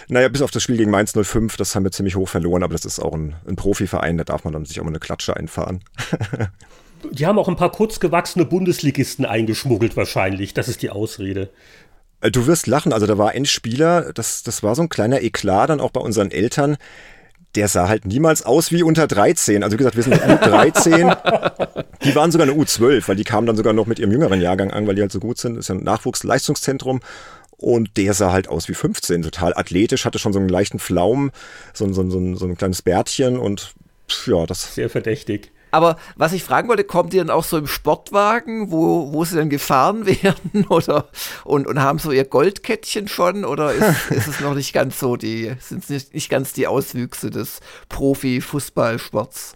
Naja, bis auf das Spiel gegen Mainz 05, das haben wir ziemlich hoch verloren, aber das ist auch ein, ein Profiverein, da darf man dann sich auch mal eine Klatsche einfahren. die haben auch ein paar kurzgewachsene Bundesligisten eingeschmuggelt wahrscheinlich, das ist die Ausrede. Äh, du wirst lachen, also da war ein Spieler, das, das war so ein kleiner Eklat dann auch bei unseren Eltern. Der sah halt niemals aus wie unter 13. Also wie gesagt, wir sind U13. die waren sogar eine U12, weil die kamen dann sogar noch mit ihrem jüngeren Jahrgang an, weil die halt so gut sind. Das ist ja ein Nachwuchsleistungszentrum. Und der sah halt aus wie 15, total athletisch, hatte schon so einen leichten Flaum, so, so, so, so ein kleines Bärtchen und ja, das. Sehr verdächtig. Aber was ich fragen wollte, kommt ihr dann auch so im Sportwagen, wo, wo sie dann gefahren werden oder und, und haben so ihr Goldkettchen schon oder ist, ist es noch nicht ganz so die, sind es nicht, nicht ganz die Auswüchse des Profi-Fußballsports?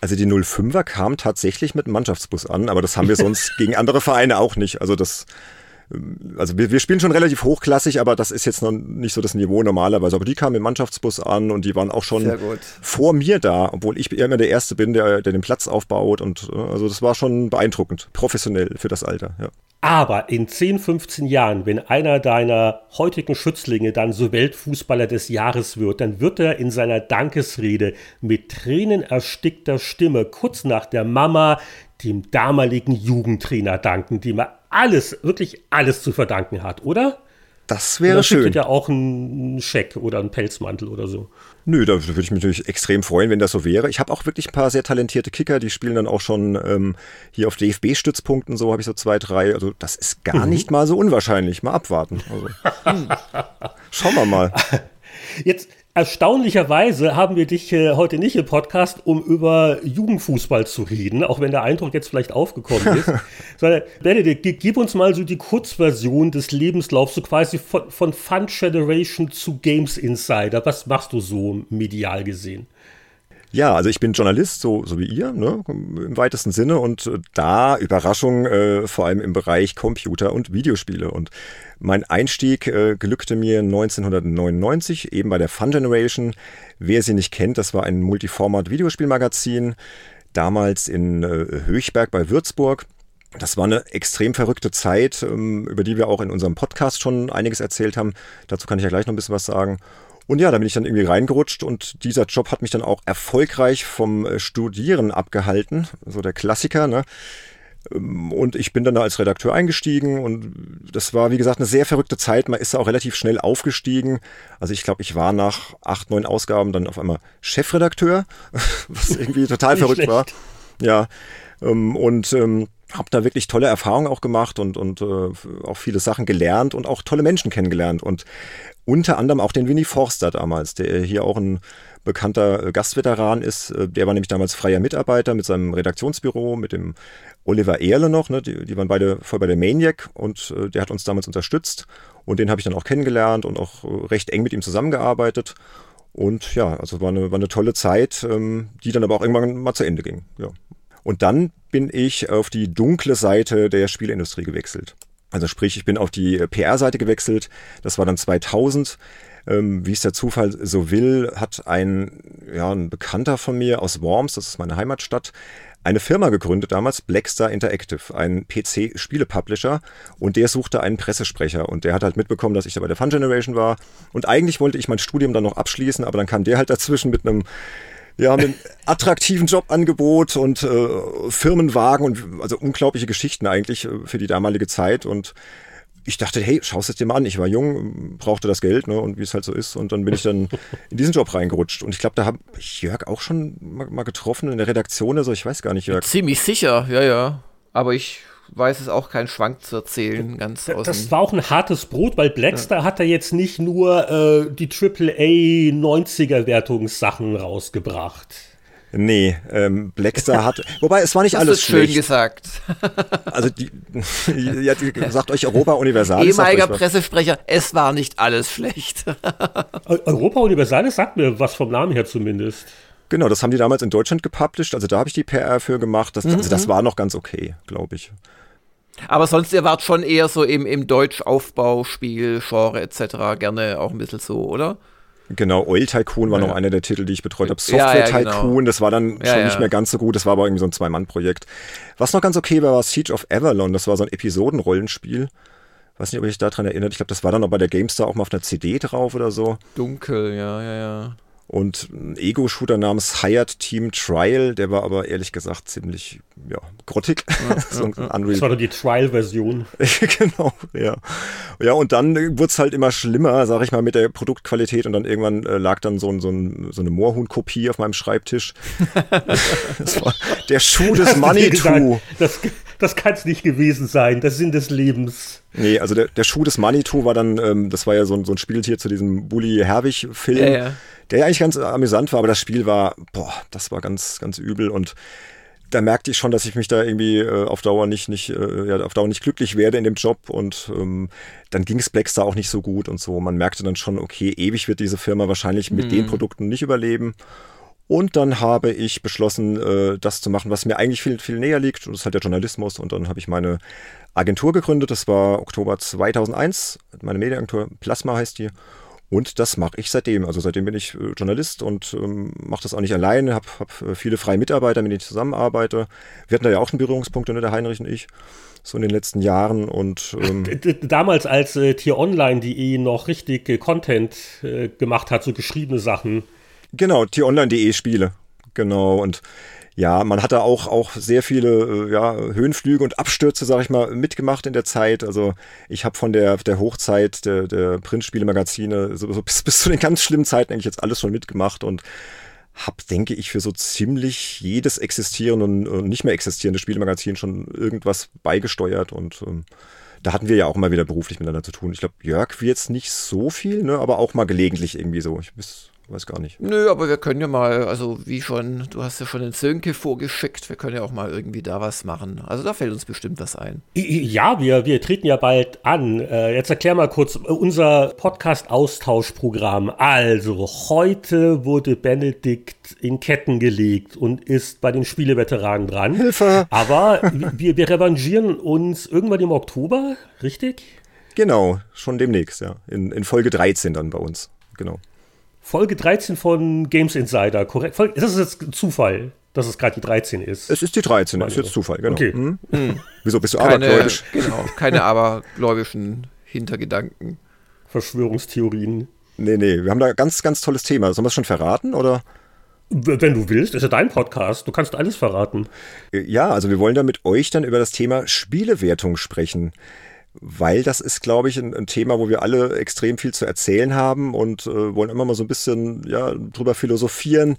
Also die 05er kam tatsächlich mit einem Mannschaftsbus an, aber das haben wir sonst gegen andere Vereine auch nicht. Also das also wir, wir spielen schon relativ hochklassig, aber das ist jetzt noch nicht so das Niveau normalerweise. Aber die kamen im Mannschaftsbus an und die waren auch schon vor mir da, obwohl ich immer der Erste bin, der, der den Platz aufbaut. Und äh, also das war schon beeindruckend, professionell für das Alter. Ja. Aber in 10, 15 Jahren, wenn einer deiner heutigen Schützlinge dann so Weltfußballer des Jahres wird, dann wird er in seiner Dankesrede mit tränenerstickter Stimme kurz nach der Mama dem damaligen Jugendtrainer danken, dem er alles, wirklich alles zu verdanken hat, oder? Das wäre schön. Dann ja auch ein Scheck oder ein Pelzmantel oder so. Nö, da würde ich mich natürlich extrem freuen, wenn das so wäre. Ich habe auch wirklich ein paar sehr talentierte Kicker, die spielen dann auch schon ähm, hier auf DFB-Stützpunkten, so habe ich so zwei, drei. Also das ist gar mhm. nicht mal so unwahrscheinlich. Mal abwarten. Also, hm. Schauen wir mal. Jetzt Erstaunlicherweise haben wir dich äh, heute nicht im Podcast, um über Jugendfußball zu reden, auch wenn der Eindruck jetzt vielleicht aufgekommen ist. Sondern, Benedikt, gib uns mal so die Kurzversion des Lebenslaufs, so quasi von, von Fun Generation zu Games Insider. Was machst du so medial gesehen? Ja, also ich bin Journalist, so, so wie ihr, ne, im weitesten Sinne. Und äh, da, Überraschung, äh, vor allem im Bereich Computer und Videospiele. Und mein Einstieg äh, glückte mir 1999, eben bei der Fun Generation. Wer sie nicht kennt, das war ein Multiformat-Videospielmagazin, damals in äh, Höchberg bei Würzburg. Das war eine extrem verrückte Zeit, ähm, über die wir auch in unserem Podcast schon einiges erzählt haben. Dazu kann ich ja gleich noch ein bisschen was sagen. Und ja, da bin ich dann irgendwie reingerutscht und dieser Job hat mich dann auch erfolgreich vom äh, Studieren abgehalten. So der Klassiker, ne? Ähm, und ich bin dann da als Redakteur eingestiegen und das war, wie gesagt, eine sehr verrückte Zeit. Man ist da auch relativ schnell aufgestiegen. Also ich glaube, ich war nach acht, neun Ausgaben dann auf einmal Chefredakteur, was irgendwie total verrückt schlecht. war. Ja. Ähm, und ähm, habe da wirklich tolle Erfahrungen auch gemacht und, und äh, auch viele Sachen gelernt und auch tolle Menschen kennengelernt. Und unter anderem auch den Winnie Forster damals, der hier auch ein bekannter äh, Gastveteran ist. Äh, der war nämlich damals freier Mitarbeiter mit seinem Redaktionsbüro, mit dem Oliver Ehrle noch. Ne? Die, die waren beide voll bei der Maniac und äh, der hat uns damals unterstützt. Und den habe ich dann auch kennengelernt und auch äh, recht eng mit ihm zusammengearbeitet. Und ja, also war eine, war eine tolle Zeit, ähm, die dann aber auch irgendwann mal zu Ende ging. Ja. Und dann bin ich auf die dunkle Seite der Spielindustrie gewechselt. Also sprich, ich bin auf die PR-Seite gewechselt. Das war dann 2000. Ähm, wie es der Zufall so will, hat ein, ja, ein Bekannter von mir aus Worms, das ist meine Heimatstadt, eine Firma gegründet damals, Blackstar Interactive, ein PC-Spiele-Publisher und der suchte einen Pressesprecher und der hat halt mitbekommen, dass ich da bei der Fun Generation war und eigentlich wollte ich mein Studium dann noch abschließen, aber dann kam der halt dazwischen mit einem ja, mit einem attraktiven Jobangebot und äh, Firmenwagen und also unglaubliche Geschichten eigentlich äh, für die damalige Zeit und ich dachte, hey, schau es dir mal an. Ich war jung, brauchte das Geld, ne, und wie es halt so ist. Und dann bin ich dann in diesen Job reingerutscht. Und ich glaube, da habe ich Jörg auch schon mal, mal, getroffen in der Redaktion oder so. Ich weiß gar nicht, Jörg. Ziemlich sicher, ja, ja. Aber ich weiß es auch kein Schwank zu erzählen, ganz Das, das war auch ein hartes Brot, weil Blackstar ja. hat da jetzt nicht nur äh, die AAA 90er Wertungssachen rausgebracht. Nee, ähm, Blackstar hat. Wobei es war nicht das alles ist schön schlecht. gesagt. Also die, ja, die sagt euch Europa Universalis. Ehemaliger Pressesprecher, es war nicht alles schlecht. Europa Universalis sagt mir was vom Namen her zumindest. Genau, das haben die damals in Deutschland gepublished. Also da habe ich die PR für gemacht. Das, mhm. Also das war noch ganz okay, glaube ich. Aber sonst, ihr wart schon eher so im, im Deutsch-Aufbauspiel, Genre etc. gerne auch ein bisschen so, oder? Genau, Oil Tycoon war ja. noch einer der Titel, die ich betreut habe. Software ja, ja, Tycoon, genau. das war dann schon nicht mehr ganz so gut. Das war aber irgendwie so ein Zwei-Mann-Projekt. Was noch ganz okay war, war Siege of Avalon. Das war so ein Episodenrollenspiel. Weiß nicht, ob euch daran erinnert. Ich glaube, das war dann auch bei der GameStar auch mal auf einer CD drauf oder so. Dunkel, ja, ja, ja und ein Ego-Shooter namens Hired Team Trial, der war aber ehrlich gesagt ziemlich ja, grottig. Ja, so ja, das war dann die Trial-Version. genau, ja. Ja, und dann wurde es halt immer schlimmer, sag ich mal, mit der Produktqualität und dann irgendwann äh, lag dann so, so, ein, so eine Moorhuhn-Kopie auf meinem Schreibtisch. das war der Schuh des Manitou. Das, das kann es nicht gewesen sein, das Sinn des Lebens. Nee, also der, der Schuh des Manitou war dann, ähm, das war ja so, ein, so ein Spieltier zu diesem Bully Herwig-Film. Ja, ja der ja eigentlich ganz amüsant war, aber das Spiel war, boah, das war ganz, ganz übel und da merkte ich schon, dass ich mich da irgendwie äh, auf Dauer nicht, nicht, äh, ja, auf Dauer nicht glücklich werde in dem Job und ähm, dann ging es Blackstar auch nicht so gut und so. Man merkte dann schon, okay, ewig wird diese Firma wahrscheinlich mit mhm. den Produkten nicht überleben. Und dann habe ich beschlossen, äh, das zu machen, was mir eigentlich viel, viel näher liegt. Und das ist halt der Journalismus. Und dann habe ich meine Agentur gegründet. Das war Oktober 2001. Meine Medienagentur Plasma heißt die. Und das mache ich seitdem. Also seitdem bin ich äh, Journalist und ähm, mache das auch nicht alleine, habe hab äh, viele freie Mitarbeiter, mit denen ich zusammenarbeite. Wir hatten da ja auch schon Berührungspunkte, ne, der Heinrich und ich, so in den letzten Jahren. Und ähm, damals, als äh, tieronline.de noch richtig äh, Content äh, gemacht hat, so geschriebene Sachen. Genau, tieronline.de Spiele. Genau. Und ja, man hatte auch, auch sehr viele äh, ja, Höhenflüge und Abstürze, sag ich mal, mitgemacht in der Zeit. Also ich habe von der, der Hochzeit der, der Printspielemagazine so, so bis, bis zu den ganz schlimmen Zeiten eigentlich jetzt alles schon mitgemacht und habe, denke ich, für so ziemlich jedes existierende und nicht mehr existierende Spielemagazin schon irgendwas beigesteuert und ähm, da hatten wir ja auch immer wieder beruflich miteinander zu tun. Ich glaube, Jörg wie jetzt nicht so viel, ne, aber auch mal gelegentlich irgendwie so. Ich bis weiß gar nicht. Nö, aber wir können ja mal, also wie schon, du hast ja schon den Sönke vorgeschickt, wir können ja auch mal irgendwie da was machen. Also da fällt uns bestimmt was ein. Ja, wir, wir treten ja bald an. Äh, jetzt erklär mal kurz unser Podcast-Austauschprogramm. Also, heute wurde Benedikt in Ketten gelegt und ist bei den Spieleveteranen dran. Hilfe! Aber wir, wir revanchieren uns irgendwann im Oktober, richtig? Genau, schon demnächst, ja. In, in Folge 13 dann bei uns. Genau. Folge 13 von Games Insider, korrekt? Das ist jetzt Zufall, dass es gerade die 13 ist. Es ist die 13, das ist jetzt Zufall, genau. Okay. Hm? Hm. Wieso bist du keine, abergläubisch? Genau, keine abergläubischen Hintergedanken. Verschwörungstheorien. Nee, nee, wir haben da ganz, ganz tolles Thema. Sollen wir es schon verraten, oder? Wenn du willst, ist ja dein Podcast. Du kannst alles verraten. Ja, also wir wollen da mit euch dann über das Thema Spielewertung sprechen weil das ist, glaube ich, ein, ein, Thema, wo wir alle extrem viel zu erzählen haben und äh, wollen immer mal so ein bisschen ja, drüber philosophieren.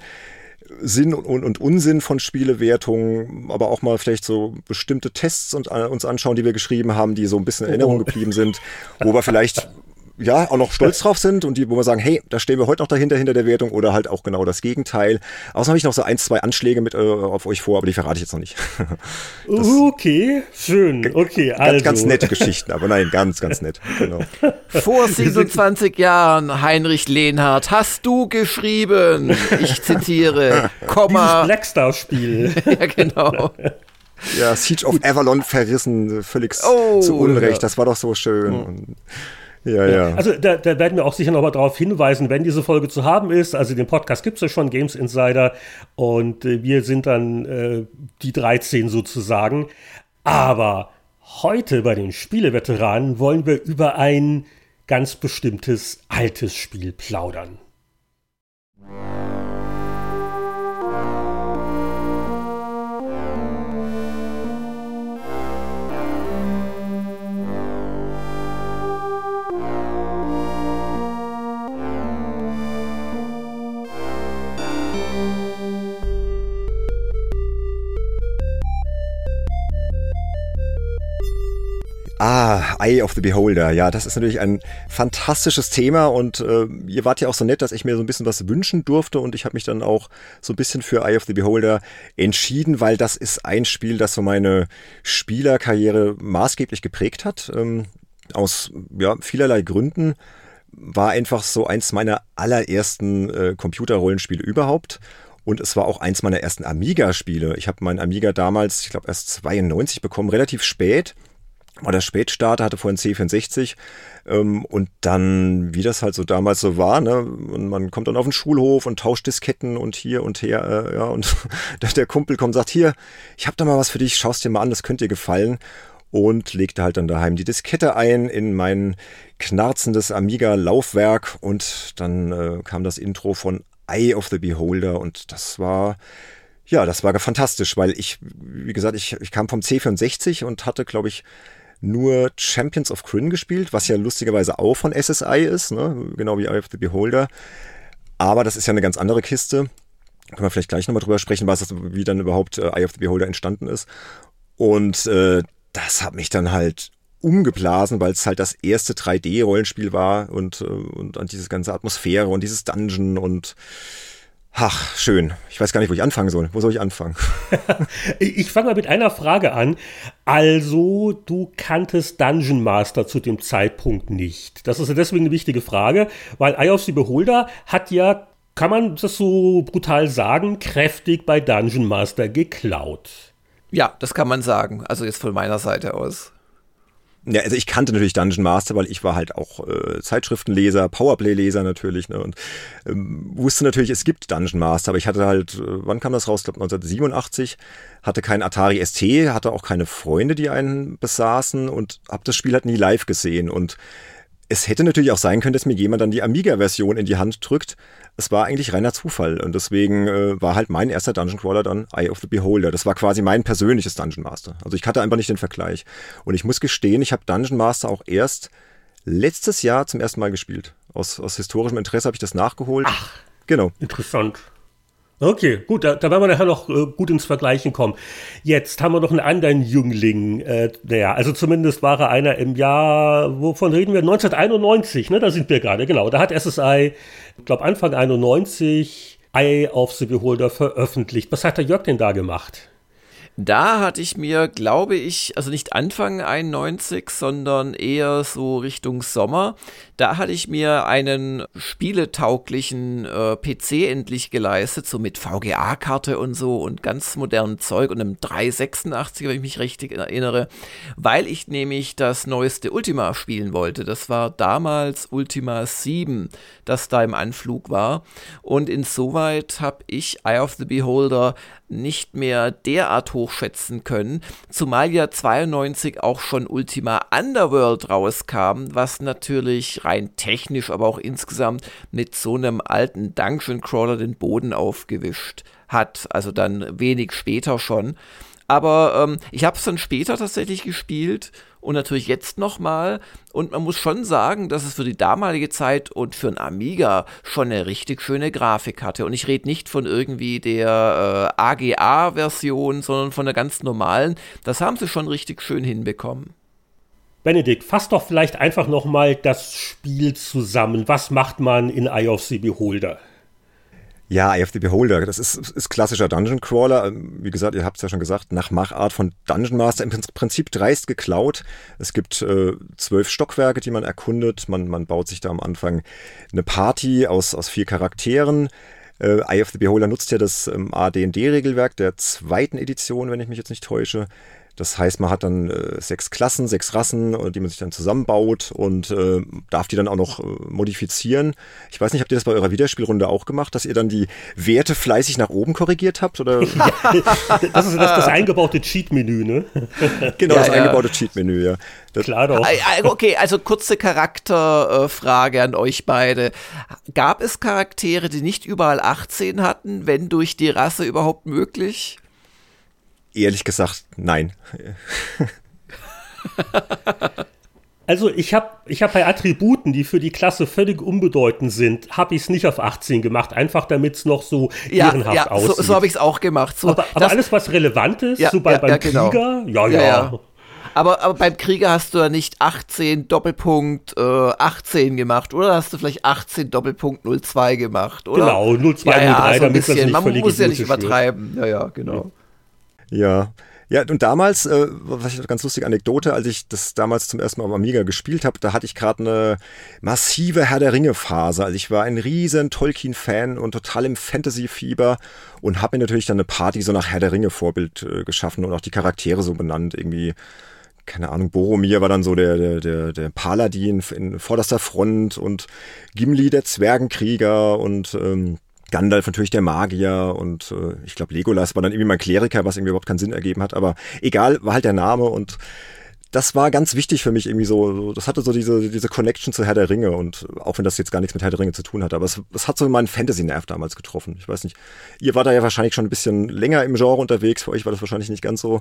Sinn und, und, Unsinn von Spielewertungen, aber auch mal vielleicht so bestimmte Tests und, uh, uns anschauen, die wir geschrieben haben, die so ein bisschen in Erinnerung oh. geblieben sind, wo wir vielleicht ja auch noch stolz drauf sind und die, wo wir sagen, hey, da stehen wir heute noch dahinter, hinter der Wertung oder halt auch genau das Gegenteil. Außerdem habe ich noch so ein, zwei Anschläge mit äh, auf euch vor, aber die verrate ich jetzt noch nicht. das okay, schön, okay. Also. Ganz, ganz nette Geschichten, aber nein, ganz, ganz nett. Genau. Vor 27 Jahren, Heinrich Lehnhardt, hast du geschrieben, ich zitiere, Komma. Dieses Blackstar-Spiel. ja, genau. Ja, Siege of Avalon verrissen, völlig oh, zu Unrecht. Ja. Das war doch so schön. Mhm. Ja, ja. Also da, da, werden wir auch sicher noch mal darauf hinweisen, wenn diese Folge zu haben ist. Also den Podcast gibt es ja schon, Games Insider. Und äh, wir sind dann äh, die 13 sozusagen. Aber heute bei den Spieleveteranen wollen wir über ein ganz bestimmtes altes Spiel plaudern. Ah, Eye of the Beholder. Ja, das ist natürlich ein fantastisches Thema und äh, ihr wart ja auch so nett, dass ich mir so ein bisschen was wünschen durfte und ich habe mich dann auch so ein bisschen für Eye of the Beholder entschieden, weil das ist ein Spiel, das so meine Spielerkarriere maßgeblich geprägt hat. Ähm, aus ja, vielerlei Gründen war einfach so eins meiner allerersten äh, Computerrollenspiele überhaupt. Und es war auch eins meiner ersten Amiga-Spiele. Ich habe meinen Amiga damals, ich glaube, erst 92 bekommen, relativ spät war der Spätstarter, hatte vorhin C64 ähm, und dann, wie das halt so damals so war, ne, und man kommt dann auf den Schulhof und tauscht Disketten und hier und her, äh, ja, und der Kumpel kommt und sagt, hier, ich hab da mal was für dich, schaust dir mal an, das könnte dir gefallen und legte halt dann daheim die Diskette ein in mein knarzendes Amiga-Laufwerk und dann äh, kam das Intro von Eye of the Beholder und das war ja, das war fantastisch, weil ich, wie gesagt, ich, ich kam vom C64 und hatte, glaube ich, nur Champions of Kryn gespielt, was ja lustigerweise auch von SSI ist, ne? genau wie Eye of the Beholder. Aber das ist ja eine ganz andere Kiste. Können wir vielleicht gleich nochmal drüber sprechen, was das, wie dann überhaupt äh, Eye of the Beholder entstanden ist. Und äh, das hat mich dann halt umgeblasen, weil es halt das erste 3D-Rollenspiel war und, äh, und an diese ganze Atmosphäre und dieses Dungeon und Ach, schön. Ich weiß gar nicht, wo ich anfangen soll. Wo soll ich anfangen? ich fange mal mit einer Frage an. Also, du kanntest Dungeon Master zu dem Zeitpunkt nicht. Das ist ja deswegen eine wichtige Frage, weil Eye of the Beholder hat ja, kann man das so brutal sagen, kräftig bei Dungeon Master geklaut. Ja, das kann man sagen. Also jetzt von meiner Seite aus. Ja, also ich kannte natürlich Dungeon Master, weil ich war halt auch äh, Zeitschriftenleser, Powerplay-Leser natürlich, ne, und ähm, wusste natürlich, es gibt Dungeon Master, aber ich hatte halt, äh, wann kam das raus? Ich glaube 1987, hatte kein Atari ST, hatte auch keine Freunde, die einen besaßen und habe das Spiel halt nie live gesehen und es hätte natürlich auch sein können, dass mir jemand dann die Amiga-Version in die Hand drückt. Es war eigentlich reiner Zufall und deswegen äh, war halt mein erster Dungeon Crawler dann Eye of the Beholder. Das war quasi mein persönliches Dungeon Master. Also ich hatte einfach nicht den Vergleich. Und ich muss gestehen, ich habe Dungeon Master auch erst letztes Jahr zum ersten Mal gespielt. Aus, aus historischem Interesse habe ich das nachgeholt. Ach, genau. Interessant. Okay, gut, da, da werden wir nachher noch äh, gut ins Vergleichen kommen. Jetzt haben wir noch einen anderen Jüngling. Äh, naja, also zumindest war er einer im Jahr, wovon reden wir? 1991, ne? Da sind wir gerade, genau. Da hat SSI, ich glaube Anfang 91, Eye of the Beholder veröffentlicht. Was hat der Jörg denn da gemacht? Da hatte ich mir, glaube ich, also nicht Anfang 91, sondern eher so Richtung Sommer, da hatte ich mir einen spieletauglichen äh, PC endlich geleistet, so mit VGA-Karte und so und ganz modernem Zeug und einem 386, wenn ich mich richtig erinnere, weil ich nämlich das neueste Ultima spielen wollte. Das war damals Ultima 7, das da im Anflug war. Und insoweit habe ich Eye of the Beholder nicht mehr derart hochschätzen können, zumal ja 92 auch schon Ultima Underworld rauskam, was natürlich rein technisch, aber auch insgesamt mit so einem alten Dungeon Crawler den Boden aufgewischt hat. Also dann wenig später schon. Aber ähm, ich habe es dann später tatsächlich gespielt und natürlich jetzt nochmal. Und man muss schon sagen, dass es für die damalige Zeit und für ein Amiga schon eine richtig schöne Grafik hatte. Und ich rede nicht von irgendwie der äh, AGA-Version, sondern von der ganz normalen. Das haben sie schon richtig schön hinbekommen. Benedikt, fass doch vielleicht einfach nochmal das Spiel zusammen. Was macht man in Eye of the Beholder? Ja, Eye of the Beholder, das ist, ist klassischer Dungeon Crawler. Ähm, wie gesagt, ihr habt es ja schon gesagt, nach Machart von Dungeon Master im Prinzip dreist geklaut. Es gibt äh, zwölf Stockwerke, die man erkundet. Man, man baut sich da am Anfang eine Party aus, aus vier Charakteren. Äh, Eye of the Beholder nutzt ja das ähm, AD&D-Regelwerk der zweiten Edition, wenn ich mich jetzt nicht täusche. Das heißt, man hat dann äh, sechs Klassen, sechs Rassen, äh, die man sich dann zusammenbaut und äh, darf die dann auch noch äh, modifizieren. Ich weiß nicht, habt ihr das bei eurer Wiederspielrunde auch gemacht, dass ihr dann die Werte fleißig nach oben korrigiert habt? Oder? Ja, das ist das, das eingebaute Cheat-Menü, ne? genau, ja, das ja. eingebaute Cheat-Menü, ja. Das Klar doch. Okay, also kurze Charakterfrage an euch beide. Gab es Charaktere, die nicht überall 18 hatten, wenn durch die Rasse überhaupt möglich? Ehrlich gesagt, nein. Also ich habe ich hab bei Attributen, die für die Klasse völlig unbedeutend sind, habe ich es nicht auf 18 gemacht, einfach damit es noch so ja, ehrenhaft ja, aussieht. So, so habe ich es auch gemacht. So, aber, aber alles, was relevant ist, ja, so bei, ja, beim genau. Krieger, ja, ja. Aber, aber beim Krieger hast du ja nicht 18 Doppelpunkt äh, 18 gemacht, oder? Hast du vielleicht 18 Doppelpunkt 02 gemacht, oder? Genau, 02, ja, 03, ja, also damit bisschen, man muss ja nicht übertreiben. Ja, ja, genau. Ja. Ja, und damals, äh, was ich eine ganz lustige Anekdote, als ich das damals zum ersten Mal am Amiga gespielt habe, da hatte ich gerade eine massive Herr der Ringe-Phase. Also ich war ein riesen Tolkien-Fan und total im Fantasy-Fieber und habe mir natürlich dann eine Party so nach Herr der Ringe-Vorbild äh, geschaffen und auch die Charaktere so benannt. Irgendwie, keine Ahnung, Boromir war dann so der, der, der, der Paladin in vorderster Front und Gimli der Zwergenkrieger und ähm, Gandalf natürlich der Magier und äh, ich glaube Legolas war dann irgendwie mein Kleriker, was irgendwie überhaupt keinen Sinn ergeben hat, aber egal, war halt der Name und das war ganz wichtig für mich irgendwie so, das hatte so diese, diese Connection zu Herr der Ringe und auch wenn das jetzt gar nichts mit Herr der Ringe zu tun hat, aber es, es hat so meinen Fantasy-Nerv damals getroffen. Ich weiß nicht, ihr war da ja wahrscheinlich schon ein bisschen länger im Genre unterwegs, für euch war das wahrscheinlich nicht ganz so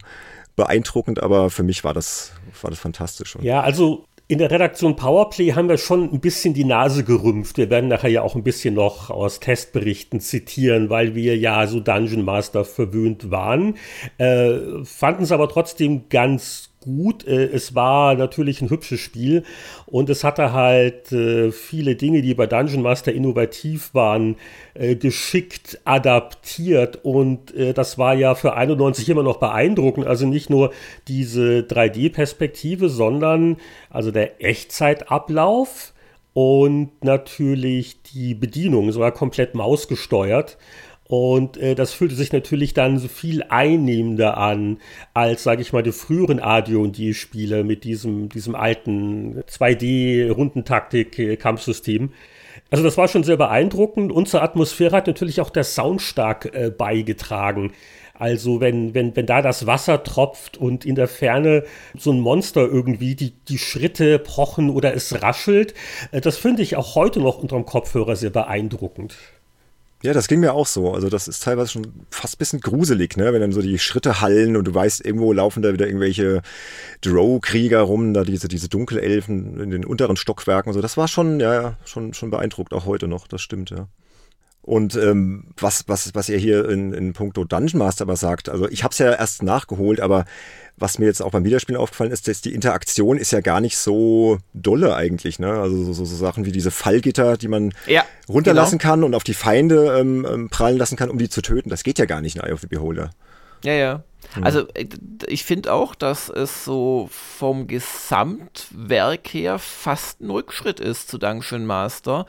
beeindruckend, aber für mich war das, war das fantastisch. Ja, also in der Redaktion Powerplay haben wir schon ein bisschen die Nase gerümpft. Wir werden nachher ja auch ein bisschen noch aus Testberichten zitieren, weil wir ja so Dungeon Master verwöhnt waren. Äh, Fanden es aber trotzdem ganz gut. Äh, es war natürlich ein hübsches Spiel und es hatte halt äh, viele Dinge, die bei Dungeon Master innovativ waren, äh, geschickt adaptiert und das war ja für 91 immer noch beeindruckend. Also nicht nur diese 3D-Perspektive, sondern also der Echtzeitablauf und natürlich die Bedienung. War komplett mausgesteuert. Und äh, das fühlte sich natürlich dann so viel einnehmender an, als, sage ich mal, die früheren AD&D-Spiele mit diesem, diesem alten 2D-Rundentaktik-Kampfsystem. Also das war schon sehr beeindruckend. Und zur Atmosphäre hat natürlich auch der Sound stark äh, beigetragen. Also wenn, wenn, wenn da das Wasser tropft und in der Ferne so ein Monster irgendwie die, die Schritte pochen oder es raschelt, äh, das finde ich auch heute noch unterm Kopfhörer sehr beeindruckend. Ja, das ging mir auch so. Also das ist teilweise schon fast ein bisschen gruselig, ne? Wenn dann so die Schritte hallen und du weißt, irgendwo laufen da wieder irgendwelche Drow-Krieger rum, da diese, diese Dunkelelfen in den unteren Stockwerken und so. Das war schon, ja, schon, schon beeindruckt, auch heute noch, das stimmt, ja. Und ähm, was, was, was ihr hier in, in puncto Dungeon Master aber sagt, also ich habe es ja erst nachgeholt, aber was mir jetzt auch beim Wiederspielen aufgefallen ist, dass die Interaktion ist ja gar nicht so dolle eigentlich. Ne? Also so, so, so Sachen wie diese Fallgitter, die man ja, runterlassen genau. kann und auf die Feinde ähm, ähm, prallen lassen kann, um die zu töten. Das geht ja gar nicht in Eye of the Beholder. Ja, ja. Hm. Also äh, ich finde auch, dass es so vom Gesamtwerk her fast ein Rückschritt ist zu Dungeon Master.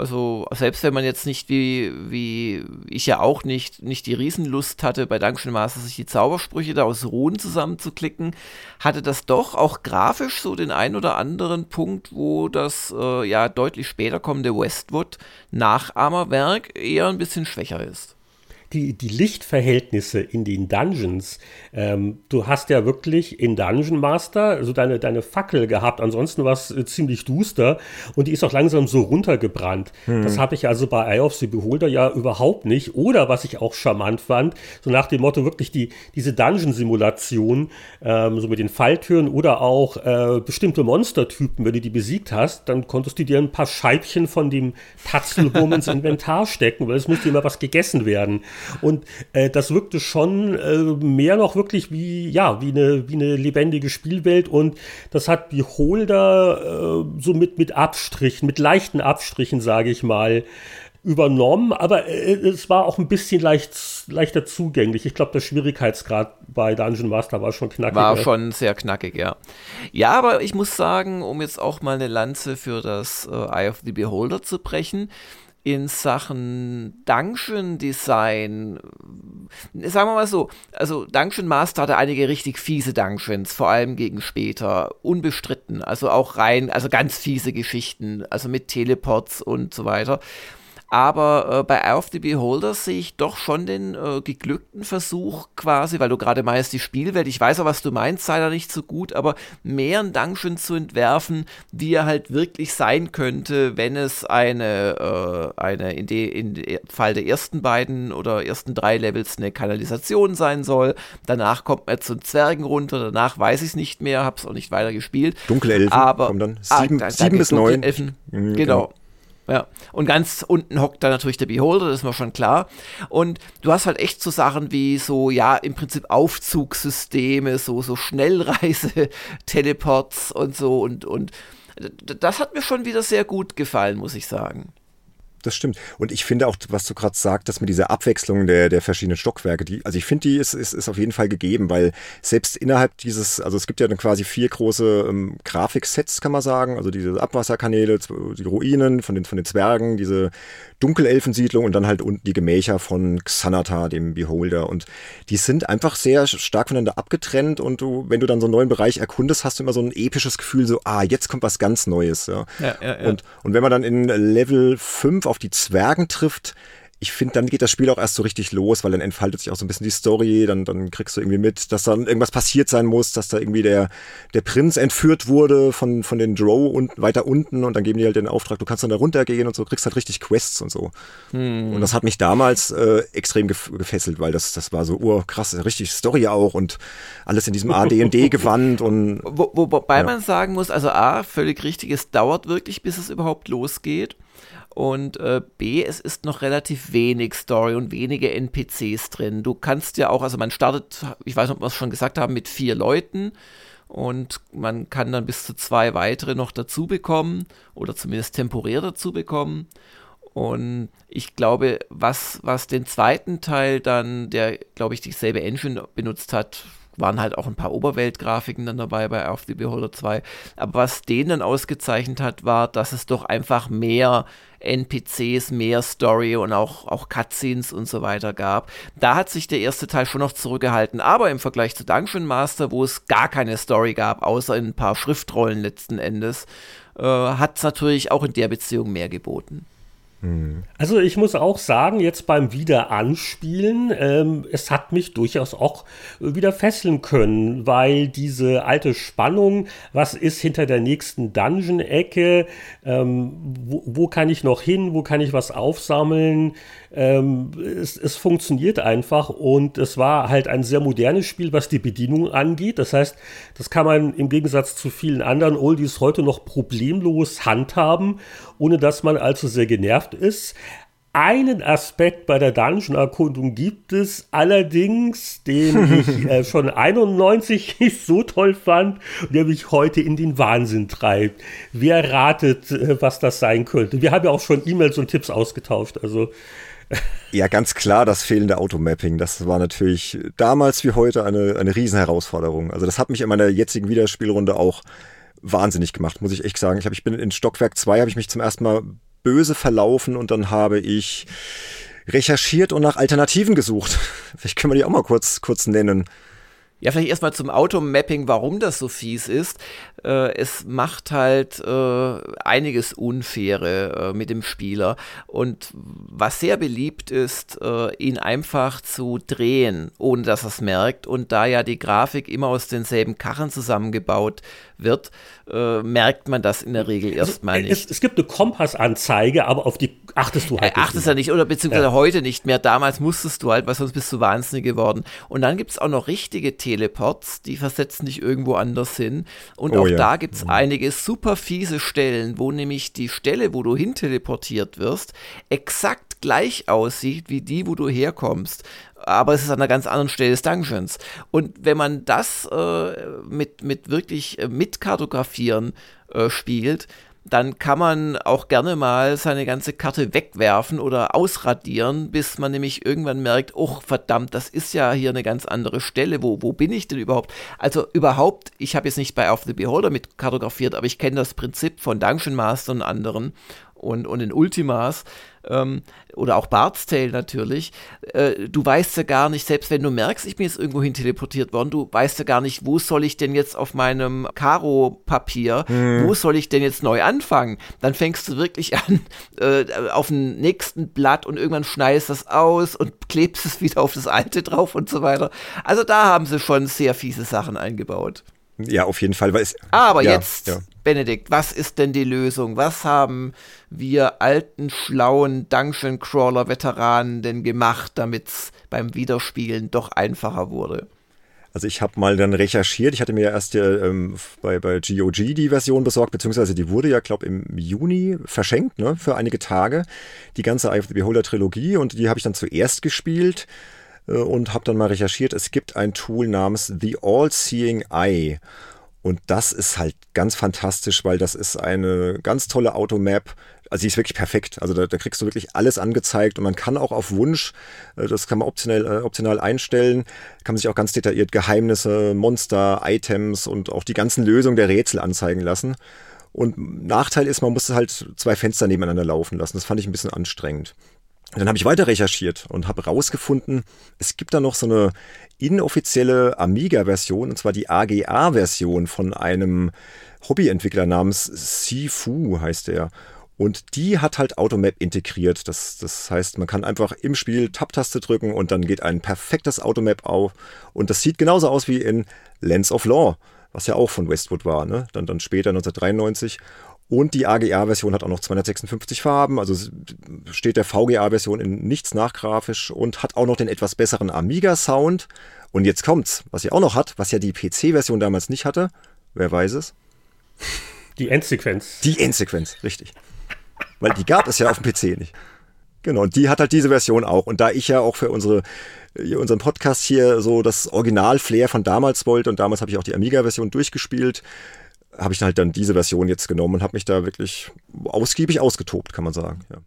Also selbst wenn man jetzt nicht wie, wie ich ja auch nicht, nicht die Riesenlust hatte, bei Dungeon Master sich die Zaubersprüche da aus Ruhen zusammenzuklicken, hatte das doch auch grafisch so den ein oder anderen Punkt, wo das äh, ja deutlich später kommende Westwood Nachahmerwerk eher ein bisschen schwächer ist die, die Lichtverhältnisse in den Dungeons. Ähm, du hast ja wirklich in Dungeon Master so deine, deine Fackel gehabt. Ansonsten war es äh, ziemlich duster und die ist auch langsam so runtergebrannt. Hm. Das habe ich also bei Eye of the Beholder ja überhaupt nicht. Oder was ich auch charmant fand, so nach dem Motto wirklich die, diese Dungeon-Simulation, ähm, so mit den Falltüren oder auch äh, bestimmte Monstertypen, wenn du die besiegt hast, dann konntest du dir ein paar Scheibchen von dem Tatzelwurm ins Inventar stecken, weil es musste immer was gegessen werden. Und äh, das wirkte schon äh, mehr noch wirklich wie, ja, wie eine, wie eine lebendige Spielwelt. Und das hat die Holder äh, so mit, mit Abstrichen, mit leichten Abstrichen, sage ich mal, übernommen, aber äh, es war auch ein bisschen leicht, leichter zugänglich. Ich glaube, der Schwierigkeitsgrad bei Dungeon Master war schon knackig. War schon sehr knackig, ja. Ja, aber ich muss sagen, um jetzt auch mal eine Lanze für das äh, Eye of the Beholder zu brechen, in Sachen Dungeon Design, sagen wir mal so, also Dungeon Master hatte einige richtig fiese Dungeons, vor allem gegen später, unbestritten, also auch rein, also ganz fiese Geschichten, also mit Teleports und so weiter. Aber äh, bei Eye of the Beholder sehe ich doch schon den äh, geglückten Versuch quasi, weil du gerade meinst, die Spielwelt, ich weiß auch, was du meinst, sei da nicht so gut, aber mehr ein Dungeon zu entwerfen, wie er halt wirklich sein könnte, wenn es eine, äh, eine in, de, in dem Fall der ersten beiden oder ersten drei Levels eine Kanalisation sein soll. Danach kommt man zu Zwergen runter, danach weiß ich es nicht mehr, habe es auch nicht weiter gespielt. Dunkle Elfen aber, kommen dann. Sieben, ah, sieben bis neun. Elfen, mhm, genau. genau. Ja, und ganz unten hockt da natürlich der Beholder, das ist mir schon klar. Und du hast halt echt so Sachen wie so, ja, im Prinzip Aufzugssysteme, so, so Schnellreise-Teleports und so. Und, und das hat mir schon wieder sehr gut gefallen, muss ich sagen das stimmt. Und ich finde auch, was du gerade sagst, dass mit dieser Abwechslung der, der verschiedenen Stockwerke, die, also ich finde, die ist, ist, ist auf jeden Fall gegeben, weil selbst innerhalb dieses, also es gibt ja dann quasi vier große ähm, Grafiksets, kann man sagen, also diese Abwasserkanäle, die Ruinen von den, von den Zwergen, diese Dunkelelfensiedlung und dann halt unten die Gemächer von Xanata, dem Beholder. Und die sind einfach sehr stark voneinander abgetrennt und du, wenn du dann so einen neuen Bereich erkundest, hast du immer so ein episches Gefühl, so, ah, jetzt kommt was ganz Neues. Ja. Ja, ja, ja. Und, und wenn man dann in Level 5 auf die Zwergen trifft, ich finde, dann geht das Spiel auch erst so richtig los, weil dann entfaltet sich auch so ein bisschen die Story, dann, dann kriegst du irgendwie mit, dass dann irgendwas passiert sein muss, dass da irgendwie der, der Prinz entführt wurde von, von den Drow und weiter unten und dann geben die halt den Auftrag, du kannst dann da runtergehen und so, kriegst halt richtig Quests und so. Hm. Und das hat mich damals äh, extrem gef gefesselt, weil das, das war so urkrass, richtig Story auch und alles in diesem AD&D-Gewand und... Wo, wo, wobei ja. man sagen muss, also A, völlig richtig, es dauert wirklich, bis es überhaupt losgeht. Und äh, B, es ist noch relativ wenig Story und wenige NPCs drin. Du kannst ja auch, also man startet, ich weiß nicht, ob wir es schon gesagt haben, mit vier Leuten und man kann dann bis zu zwei weitere noch dazu bekommen oder zumindest temporär dazu bekommen. Und ich glaube, was, was den zweiten Teil dann, der, glaube ich, dieselbe Engine benutzt hat, waren halt auch ein paar Oberweltgrafiken dann dabei bei Auf the Beholder 2. Aber was den dann ausgezeichnet hat, war, dass es doch einfach mehr NPCs, mehr Story und auch, auch Cutscenes und so weiter gab. Da hat sich der erste Teil schon noch zurückgehalten, aber im Vergleich zu Dungeon Master, wo es gar keine Story gab, außer in ein paar Schriftrollen letzten Endes, äh, hat es natürlich auch in der Beziehung mehr geboten. Also ich muss auch sagen, jetzt beim Wiederanspielen, ähm, es hat mich durchaus auch wieder fesseln können, weil diese alte Spannung, was ist hinter der nächsten Dungeon-Ecke, ähm, wo, wo, kann ich noch hin, wo kann ich was aufsammeln, ähm, es, es, funktioniert einfach und es war halt ein sehr modernes Spiel, was die Bedienung angeht. Das heißt, das kann man im Gegensatz zu vielen anderen Oldies heute noch problemlos handhaben, ohne dass man allzu sehr genervt ist. Einen Aspekt bei der Dungeon-Erkundung gibt es allerdings, den ich äh, schon 91 so toll fand und der mich heute in den Wahnsinn treibt. Wer ratet, äh, was das sein könnte? Wir haben ja auch schon E-Mails und Tipps ausgetauscht, also ja, ganz klar, das fehlende Automapping, das war natürlich damals wie heute eine, eine Riesenherausforderung. Also das hat mich in meiner jetzigen Wiederspielrunde auch wahnsinnig gemacht, muss ich echt sagen. Ich, hab, ich bin in Stockwerk 2, habe ich mich zum ersten Mal böse verlaufen und dann habe ich recherchiert und nach Alternativen gesucht. Vielleicht können wir die auch mal kurz, kurz nennen. Ja, vielleicht erstmal zum Automapping, warum das so fies ist. Äh, es macht halt äh, einiges Unfaire äh, mit dem Spieler. Und was sehr beliebt ist, äh, ihn einfach zu drehen, ohne dass er es merkt. Und da ja die Grafik immer aus denselben Kachen zusammengebaut wird, äh, merkt man das in der Regel also, erstmal also, nicht. Es, es, gibt eine Kompassanzeige, aber auf die achtest du halt äh, Achtest ja nicht, oder beziehungsweise ja. heute nicht mehr. Damals musstest du halt, weil sonst bist du wahnsinnig geworden. Und dann gibt es auch noch richtige Teleports, die versetzen dich irgendwo anders hin. Und oh, auch ja. da gibt es mhm. einige super fiese Stellen, wo nämlich die Stelle, wo du hin teleportiert wirst, exakt gleich aussieht wie die, wo du herkommst aber es ist an einer ganz anderen Stelle des Dungeons. Und wenn man das äh, mit, mit wirklich äh, mitkartografieren äh, spielt, dann kann man auch gerne mal seine ganze Karte wegwerfen oder ausradieren, bis man nämlich irgendwann merkt, oh verdammt, das ist ja hier eine ganz andere Stelle. Wo, wo bin ich denn überhaupt? Also überhaupt, ich habe jetzt nicht bei Off the Beholder mit kartografiert, aber ich kenne das Prinzip von Dungeon Master und anderen und, und in Ultimas ähm, oder auch Bart's Tale natürlich, äh, du weißt ja gar nicht, selbst wenn du merkst, ich bin jetzt irgendwo hin teleportiert worden, du weißt ja gar nicht, wo soll ich denn jetzt auf meinem Karo-Papier, hm. wo soll ich denn jetzt neu anfangen? Dann fängst du wirklich an äh, auf dem nächsten Blatt und irgendwann schneidest das aus und klebst es wieder auf das alte drauf und so weiter. Also da haben sie schon sehr fiese Sachen eingebaut. Ja, auf jeden Fall. Weil es, Aber ja, jetzt, ja. Benedikt, was ist denn die Lösung? Was haben wir alten, schlauen Dungeon Crawler Veteranen denn gemacht, damit es beim Wiederspielen doch einfacher wurde? Also ich habe mal dann recherchiert. Ich hatte mir erst ähm, bei, bei GOG die Version besorgt, beziehungsweise die wurde ja, glaube im Juni verschenkt, ne, für einige Tage. Die ganze Eye of the Beholder Trilogie und die habe ich dann zuerst gespielt. Äh, und habe dann mal recherchiert. Es gibt ein Tool namens The All-Seeing Eye. Und das ist halt ganz fantastisch, weil das ist eine ganz tolle Automap. Also die ist wirklich perfekt. Also da, da, kriegst du wirklich alles angezeigt und man kann auch auf Wunsch, äh, das kann man optional, äh, optional einstellen, kann man sich auch ganz detailliert Geheimnisse, Monster, Items und auch die ganzen Lösungen der Rätsel anzeigen lassen. Und Nachteil ist, man muss halt zwei Fenster nebeneinander laufen lassen. Das fand ich ein bisschen anstrengend. Dann habe ich weiter recherchiert und habe herausgefunden, es gibt da noch so eine inoffizielle Amiga-Version, und zwar die AGA-Version von einem Hobbyentwickler namens Sifu heißt er. Und die hat halt Automap integriert. Das, das heißt, man kann einfach im Spiel Tab-Taste drücken und dann geht ein perfektes Automap auf. Und das sieht genauso aus wie in Lens of Law, was ja auch von Westwood war, ne? Dann, dann später 1993. Und die AGA-Version hat auch noch 256 Farben, also steht der VGA-Version in nichts nachgrafisch und hat auch noch den etwas besseren Amiga-Sound. Und jetzt kommt's, was sie auch noch hat, was ja die PC-Version damals nicht hatte. Wer weiß es? Die Endsequenz. Die Endsequenz, richtig. Weil die gab es ja auf dem PC nicht. Genau, und die hat halt diese Version auch. Und da ich ja auch für unsere, unseren Podcast hier so das Original-Flair von damals wollte und damals habe ich auch die Amiga-Version durchgespielt, habe ich halt dann diese Version jetzt genommen und habe mich da wirklich ausgiebig ausgetobt, kann man sagen. Ja.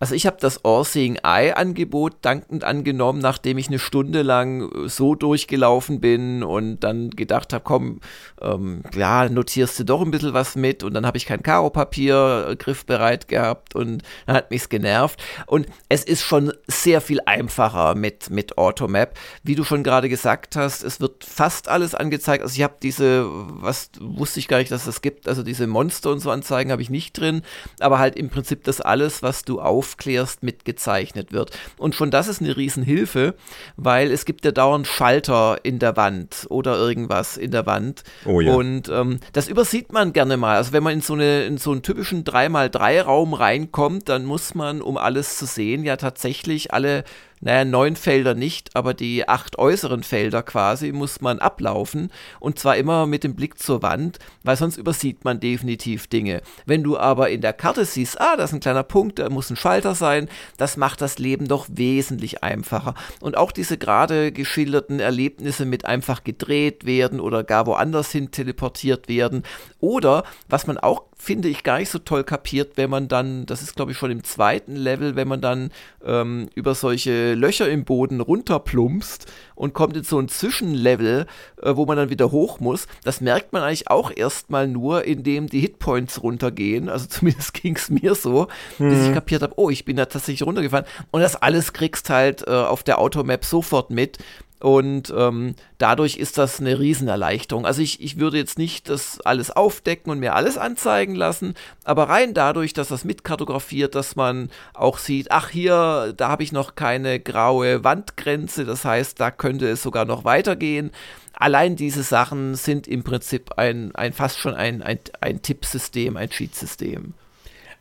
Also ich habe das All-Seeing Eye-Angebot dankend angenommen, nachdem ich eine Stunde lang äh, so durchgelaufen bin und dann gedacht habe, komm, ähm, ja, notierst du doch ein bisschen was mit und dann habe ich kein Karo-Papier äh, griffbereit gehabt und dann hat mich's genervt. Und es ist schon sehr viel einfacher mit, mit Automap. Wie du schon gerade gesagt hast, es wird fast alles angezeigt. Also ich habe diese, was wusste ich gar nicht, dass es das gibt, also diese Monster und so Anzeigen habe ich nicht drin, aber halt im Prinzip das alles, was du auf aufklärst, mitgezeichnet wird. Und schon das ist eine Riesenhilfe, weil es gibt ja dauernd Schalter in der Wand oder irgendwas in der Wand. Oh ja. Und ähm, das übersieht man gerne mal. Also wenn man in so, eine, in so einen typischen 3x3-Raum reinkommt, dann muss man, um alles zu sehen, ja tatsächlich alle naja, neun Felder nicht, aber die acht äußeren Felder quasi muss man ablaufen und zwar immer mit dem Blick zur Wand, weil sonst übersieht man definitiv Dinge. Wenn du aber in der Karte siehst, ah, da ist ein kleiner Punkt, da muss ein Schalter sein, das macht das Leben doch wesentlich einfacher. Und auch diese gerade geschilderten Erlebnisse mit einfach gedreht werden oder gar woanders hin teleportiert werden oder was man auch finde ich gar nicht so toll kapiert, wenn man dann, das ist glaube ich schon im zweiten Level, wenn man dann ähm, über solche Löcher im Boden runterplumpst und kommt in so ein Zwischenlevel, äh, wo man dann wieder hoch muss. Das merkt man eigentlich auch erstmal nur, indem die Hitpoints runtergehen. Also zumindest ging es mir so, mhm. bis ich kapiert habe, oh, ich bin da tatsächlich runtergefallen. Und das alles kriegst halt äh, auf der Automap sofort mit. Und ähm, dadurch ist das eine Riesenerleichterung. Also ich, ich würde jetzt nicht das alles aufdecken und mir alles anzeigen lassen, aber rein dadurch, dass das mitkartografiert, dass man auch sieht, ach hier, da habe ich noch keine graue Wandgrenze, das heißt, da könnte es sogar noch weitergehen. Allein diese Sachen sind im Prinzip ein, ein fast schon ein, ein, ein Tippsystem, ein Cheatsystem.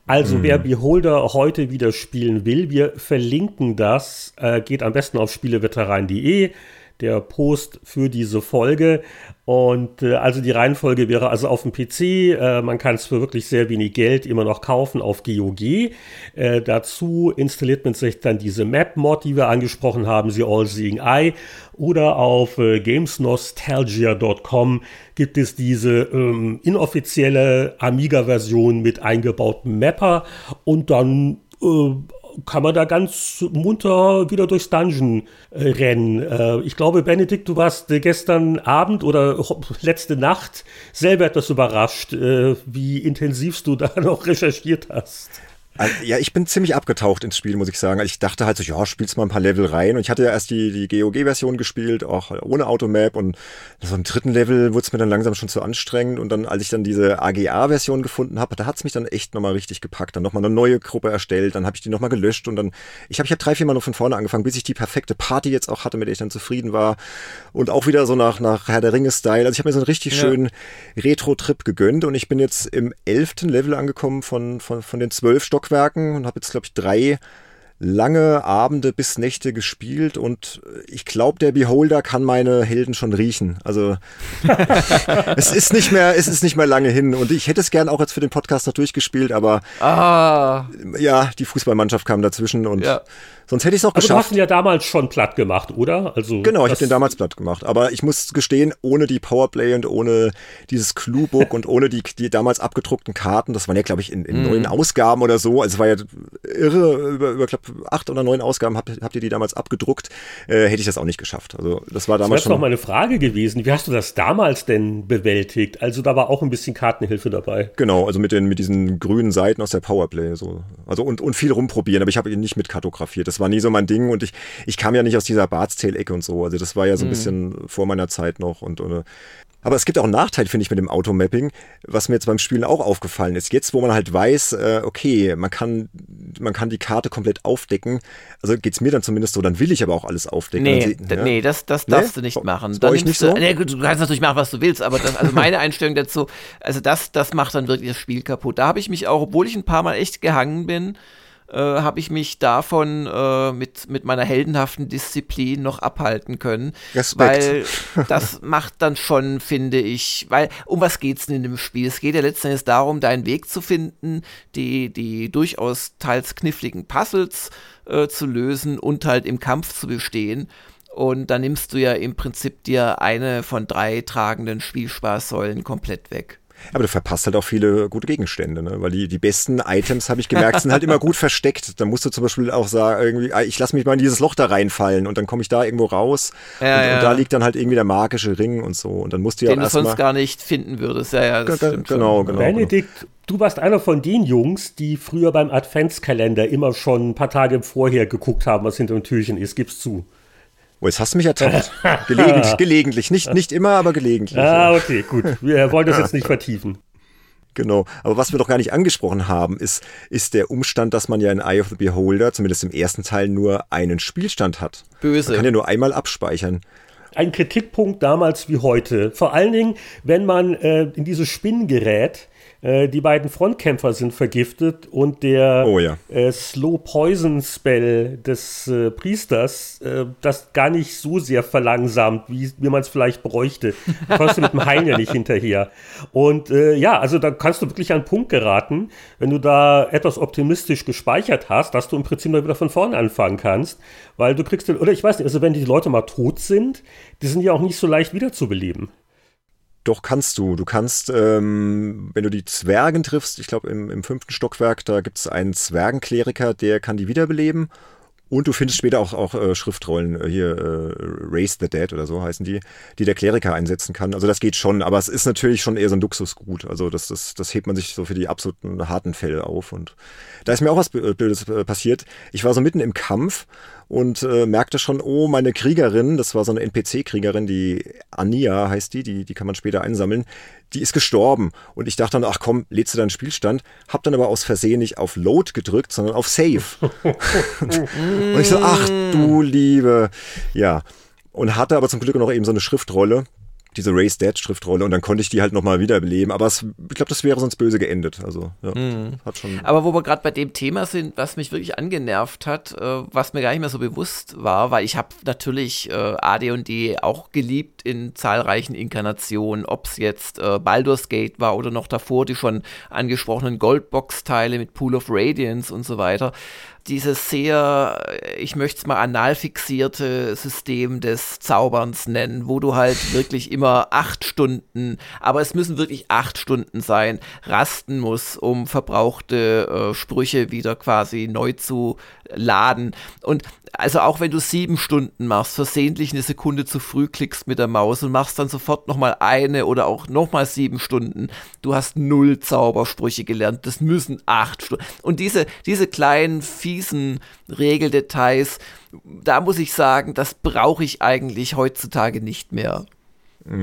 Also mhm. wer Beholder heute wieder spielen will, wir verlinken das. Äh, geht am besten auf spieleveteran.de. der Post für diese Folge. Und äh, also die Reihenfolge wäre also auf dem PC, äh, man kann es für wirklich sehr wenig Geld immer noch kaufen auf GOG. Äh, dazu installiert man sich dann diese Map-Mod, die wir angesprochen haben, The All Seeing Eye. Oder auf äh, gamesnostalgia.com gibt es diese ähm, inoffizielle Amiga-Version mit eingebautem Mapper und dann äh, kann man da ganz munter wieder durchs Dungeon äh, rennen. Äh, ich glaube, Benedikt, du warst äh, gestern Abend oder letzte Nacht selber etwas überrascht, äh, wie intensiv du da noch recherchiert hast. Also, ja, ich bin ziemlich abgetaucht ins Spiel, muss ich sagen. Ich dachte halt so, ja, spielst mal ein paar Level rein. Und ich hatte ja erst die, die GOG-Version gespielt, auch ohne Automap. Und so im dritten Level wurde es mir dann langsam schon zu anstrengend. Und dann, als ich dann diese AGA-Version gefunden habe, da hat es mich dann echt nochmal richtig gepackt. Dann nochmal eine neue Gruppe erstellt, dann habe ich die nochmal gelöscht. Und dann, ich habe ich hab drei, vier Mal noch von vorne angefangen, bis ich die perfekte Party jetzt auch hatte, mit der ich dann zufrieden war. Und auch wieder so nach, nach Herr der Ringe-Style. Also ich habe mir so einen richtig ja. schönen Retro-Trip gegönnt. Und ich bin jetzt im elften Level angekommen von, von, von den zwölf Stockwerken Stockwerken und habe jetzt, glaube ich, drei lange Abende bis Nächte gespielt und ich glaube, der Beholder kann meine Helden schon riechen. Also es ist nicht mehr, es ist nicht mehr lange hin und ich hätte es gern auch jetzt für den Podcast noch durchgespielt, aber ah. ja, die Fußballmannschaft kam dazwischen und ja. Sonst hätte ich es auch aber geschafft. Du hast ihn ja damals schon platt gemacht, oder? Also genau, ich habe den damals platt gemacht. Aber ich muss gestehen, ohne die Powerplay und ohne dieses Cluebook und ohne die, die damals abgedruckten Karten, das waren ja, glaube ich, in, in mm. neun Ausgaben oder so. Also es war ja irre, über, über glaub, acht oder neun Ausgaben habt, habt ihr die damals abgedruckt. Äh, hätte ich das auch nicht geschafft. Also das war damals das schon. Das noch meine Frage gewesen. Wie hast du das damals denn bewältigt? Also da war auch ein bisschen Kartenhilfe dabei. Genau, also mit, den, mit diesen grünen Seiten aus der Powerplay. So. Also und, und viel rumprobieren, aber ich habe ihn nicht mit kartografiert. Das war nie so mein Ding und ich, ich kam ja nicht aus dieser Bartstail-Ecke und so. Also das war ja so ein mhm. bisschen vor meiner Zeit noch und, und aber es gibt auch einen Nachteil, finde ich, mit dem Automapping, was mir jetzt beim Spielen auch aufgefallen ist. Jetzt, wo man halt weiß, äh, okay, man kann, man kann die Karte komplett aufdecken, also geht es mir dann zumindest so, dann will ich aber auch alles aufdecken. Nee, sie, ja? nee das, das darfst nee? du nicht machen. Das dann euch nicht so? nee, du kannst natürlich machen, was du willst, aber das, also meine Einstellung dazu, also das, das macht dann wirklich das Spiel kaputt. Da habe ich mich auch, obwohl ich ein paar Mal echt gehangen bin, äh, habe ich mich davon äh, mit, mit meiner heldenhaften Disziplin noch abhalten können. Respekt. Weil das macht dann schon, finde ich, weil um was geht es denn in dem Spiel? Es geht ja letztendlich darum, deinen Weg zu finden, die, die durchaus teils kniffligen Puzzles äh, zu lösen und halt im Kampf zu bestehen. Und dann nimmst du ja im Prinzip dir eine von drei tragenden Spielspaßsäulen komplett weg. Aber du verpasst halt auch viele gute Gegenstände, ne? weil die, die besten Items, habe ich gemerkt, sind halt immer gut versteckt. Da musst du zum Beispiel auch sagen, irgendwie, ah, ich lasse mich mal in dieses Loch da reinfallen und dann komme ich da irgendwo raus ja, und, ja. und, da liegt dann halt irgendwie der magische Ring und so. Und dann musst du ja Den du sonst gar nicht finden würdest. Ja, ja, das genau, genau, genau. Benedikt, du warst einer von den Jungs, die früher beim Adventskalender immer schon ein paar Tage vorher geguckt haben, was hinter dem Türchen ist. Gib's zu. Oh, jetzt hast du mich ertappt. gelegentlich, gelegentlich. Nicht, nicht immer, aber gelegentlich. Ah, okay, gut. Wir wollen das jetzt nicht vertiefen. Genau. Aber was wir doch gar nicht angesprochen haben, ist, ist der Umstand, dass man ja in Eye of the Beholder, zumindest im ersten Teil, nur einen Spielstand hat. Böse. Man kann ja nur einmal abspeichern. Ein Kritikpunkt damals wie heute. Vor allen Dingen, wenn man äh, in dieses Spinnen gerät, die beiden Frontkämpfer sind vergiftet und der oh, ja. äh, Slow Poison Spell des äh, Priesters äh, das gar nicht so sehr verlangsamt, wie, wie man es vielleicht bräuchte. Du kommst du mit dem Heilen ja nicht hinterher. Und äh, ja, also da kannst du wirklich an einen Punkt geraten, wenn du da etwas optimistisch gespeichert hast, dass du im Prinzip mal wieder von vorne anfangen kannst, weil du kriegst, oder ich weiß nicht, also wenn die Leute mal tot sind, die sind ja auch nicht so leicht wiederzubeleben. Doch kannst du. Du kannst, ähm, wenn du die Zwergen triffst, ich glaube im, im fünften Stockwerk, da gibt es einen Zwergenkleriker, der kann die wiederbeleben. Und du findest später auch, auch äh, Schriftrollen, äh, hier äh, Raise the Dead oder so heißen die, die der Kleriker einsetzen kann. Also das geht schon, aber es ist natürlich schon eher so ein Luxusgut. Also das, das, das hebt man sich so für die absoluten harten Fälle auf. Und da ist mir auch was Blödes äh, passiert. Ich war so mitten im Kampf und äh, merkte schon, oh, meine Kriegerin, das war so eine NPC-Kriegerin, die Ania heißt die, die, die kann man später einsammeln, die ist gestorben. Und ich dachte dann, ach komm, lädst du deinen Spielstand, hab dann aber aus Versehen nicht auf Load gedrückt, sondern auf Save. und, und ich so, ach du Liebe, ja. Und hatte aber zum Glück noch eben so eine Schriftrolle, diese Race Dead Schriftrolle und dann konnte ich die halt nochmal wiederbeleben. Aber es, ich glaube, das wäre sonst böse geendet. Also, ja, mhm. hat schon. Aber wo wir gerade bei dem Thema sind, was mich wirklich angenervt hat, äh, was mir gar nicht mehr so bewusst war, weil ich habe natürlich äh, AD&D auch geliebt in zahlreichen Inkarnationen, ob es jetzt äh, Baldur's Gate war oder noch davor die schon angesprochenen Goldbox-Teile mit Pool of Radiance und so weiter dieses sehr, ich möchte es mal anal fixierte System des Zauberns nennen, wo du halt wirklich immer acht Stunden, aber es müssen wirklich acht Stunden sein, rasten muss, um verbrauchte äh, Sprüche wieder quasi neu zu laden. Und also auch wenn du sieben Stunden machst, versehentlich eine Sekunde zu früh klickst mit der Maus und machst dann sofort nochmal eine oder auch nochmal sieben Stunden, du hast null Zaubersprüche gelernt. Das müssen acht Stunden. Und diese, diese kleinen, fiesen Regeldetails, da muss ich sagen, das brauche ich eigentlich heutzutage nicht mehr.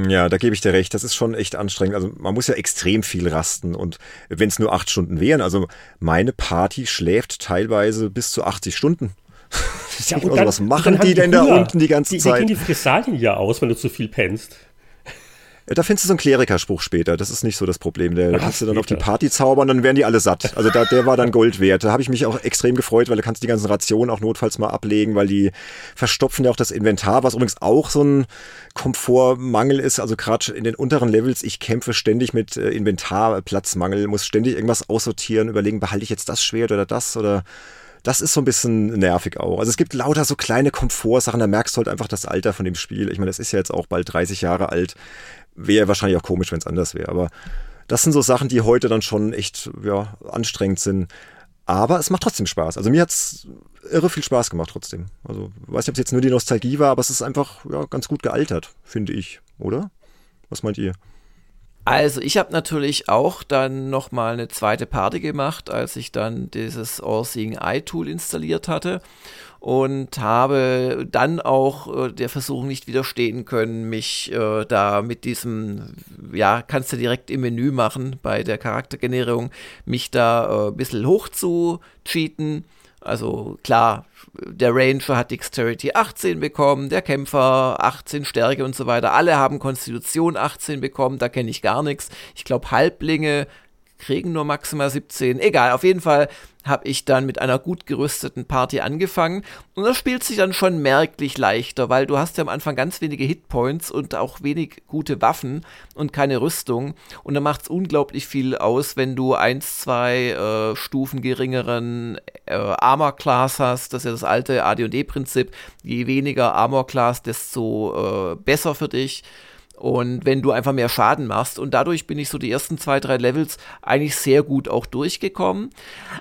Ja, da gebe ich dir recht. Das ist schon echt anstrengend. Also man muss ja extrem viel rasten. Und wenn es nur acht Stunden wären, also meine Party schläft teilweise bis zu 80 Stunden. Ja, also, dann, was machen die denn Hunger. da unten die ganze die, Zeit? Die gehen die Fressalien ja aus, wenn du zu viel pennst. Da findest du so einen Klerikerspruch später. Das ist nicht so das Problem. Der kannst du dann auf die Party zaubern, dann werden die alle satt. Also da, der war dann Gold wert. Da habe ich mich auch extrem gefreut, weil du kannst die ganzen Rationen auch notfalls mal ablegen, weil die verstopfen ja auch das Inventar, was übrigens auch so ein Komfortmangel ist. Also gerade in den unteren Levels, ich kämpfe ständig mit äh, Inventarplatzmangel, muss ständig irgendwas aussortieren, überlegen, behalte ich jetzt das Schwert oder das oder das ist so ein bisschen nervig auch. Also es gibt lauter so kleine Komfortsachen, da merkst du halt einfach das Alter von dem Spiel. Ich meine, das ist ja jetzt auch bald 30 Jahre alt. Wäre wahrscheinlich auch komisch, wenn es anders wäre. Aber das sind so Sachen, die heute dann schon echt ja, anstrengend sind. Aber es macht trotzdem Spaß. Also mir hat es irre viel Spaß gemacht trotzdem. Also weiß nicht, ob es jetzt nur die Nostalgie war, aber es ist einfach ja, ganz gut gealtert, finde ich, oder? Was meint ihr? Also ich habe natürlich auch dann nochmal eine zweite Party gemacht, als ich dann dieses All-Seeing Eye Tool installiert hatte und habe dann auch äh, der Versuchung nicht widerstehen können, mich äh, da mit diesem, ja, kannst du direkt im Menü machen bei der Charaktergenerierung, mich da äh, ein bisschen hoch zu cheaten. Also klar, der Ranger hat Dexterity 18 bekommen, der Kämpfer 18 Stärke und so weiter. Alle haben Konstitution 18 bekommen, da kenne ich gar nichts. Ich glaube, Halblinge kriegen nur maximal 17. Egal, auf jeden Fall habe ich dann mit einer gut gerüsteten Party angefangen. Und das spielt sich dann schon merklich leichter, weil du hast ja am Anfang ganz wenige Hitpoints und auch wenig gute Waffen und keine Rüstung. Und da macht es unglaublich viel aus, wenn du eins, zwei äh, Stufen geringeren äh, Armor Class hast, das ist ja das alte AD&D-Prinzip, je weniger Armor Class, desto äh, besser für dich und wenn du einfach mehr Schaden machst. Und dadurch bin ich so die ersten zwei, drei Levels eigentlich sehr gut auch durchgekommen.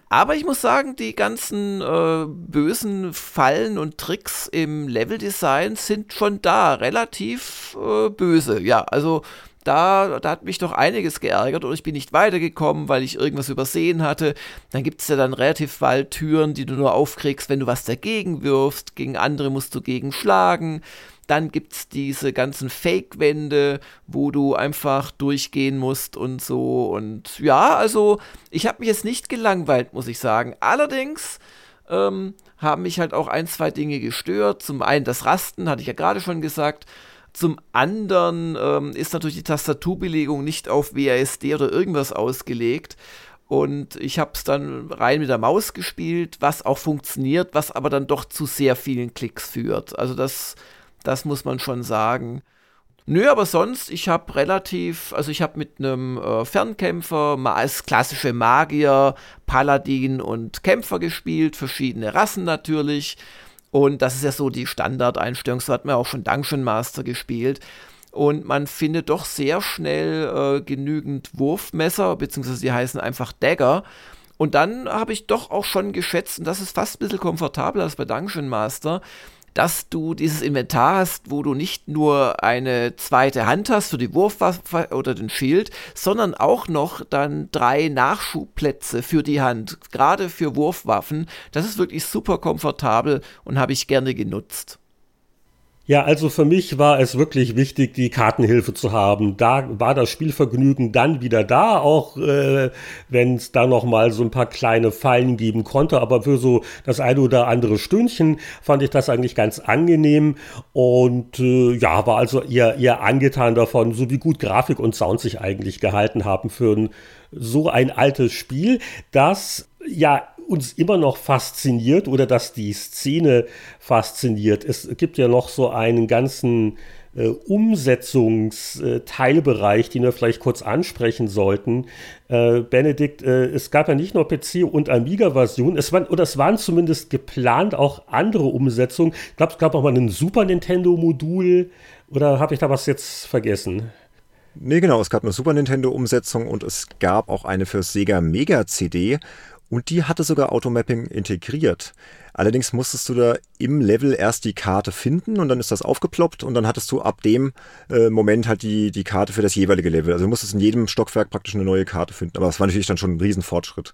Aber ich muss sagen, die ganzen äh, bösen Fallen und Tricks im Leveldesign sind schon da, relativ äh, böse. Ja, also da, da hat mich doch einiges geärgert und ich bin nicht weitergekommen, weil ich irgendwas übersehen hatte. Dann gibt es ja dann relativ bald Türen, die du nur aufkriegst, wenn du was dagegen wirfst. Gegen andere musst du gegen schlagen. Dann gibt es diese ganzen Fake-Wände, wo du einfach durchgehen musst und so. Und ja, also ich habe mich jetzt nicht gelangweilt, muss ich sagen. Allerdings ähm, haben mich halt auch ein, zwei Dinge gestört. Zum einen das Rasten, hatte ich ja gerade schon gesagt. Zum anderen ähm, ist natürlich die Tastaturbelegung nicht auf WASD oder irgendwas ausgelegt. Und ich habe es dann rein mit der Maus gespielt, was auch funktioniert, was aber dann doch zu sehr vielen Klicks führt. Also das das muss man schon sagen. Nö, aber sonst, ich habe relativ, also ich habe mit einem äh, Fernkämpfer als klassische Magier, Paladin und Kämpfer gespielt, verschiedene Rassen natürlich. Und das ist ja so die Standardeinstellung. So hat man auch schon Dungeon Master gespielt. Und man findet doch sehr schnell äh, genügend Wurfmesser, beziehungsweise sie heißen einfach Dagger. Und dann habe ich doch auch schon geschätzt, und das ist fast ein bisschen komfortabler als bei Dungeon Master, dass du dieses Inventar hast, wo du nicht nur eine zweite Hand hast für die Wurfwaffe oder den Schild, sondern auch noch dann drei Nachschubplätze für die Hand, gerade für Wurfwaffen. Das ist wirklich super komfortabel und habe ich gerne genutzt. Ja, also für mich war es wirklich wichtig, die Kartenhilfe zu haben. Da war das Spielvergnügen dann wieder da, auch äh, wenn es da noch mal so ein paar kleine Fallen geben konnte. Aber für so das eine oder andere Stündchen fand ich das eigentlich ganz angenehm und äh, ja, war also eher, eher angetan davon, so wie gut Grafik und Sound sich eigentlich gehalten haben für ein, so ein altes Spiel, das ja uns immer noch fasziniert oder dass die Szene fasziniert. Es gibt ja noch so einen ganzen äh, Umsetzungsteilbereich, den wir vielleicht kurz ansprechen sollten. Äh, Benedikt, äh, es gab ja nicht nur PC- und Amiga-Versionen, es waren, oder es waren zumindest geplant auch andere Umsetzungen. Ich glaube, es gab auch mal ein Super Nintendo-Modul, oder habe ich da was jetzt vergessen? Nee, genau, es gab eine Super Nintendo-Umsetzung und es gab auch eine für Sega Mega CD. Und die hatte sogar Automapping integriert. Allerdings musstest du da im Level erst die Karte finden und dann ist das aufgeploppt und dann hattest du ab dem äh, Moment halt die, die Karte für das jeweilige Level. Also du musstest in jedem Stockwerk praktisch eine neue Karte finden. Aber das war natürlich dann schon ein Riesenfortschritt.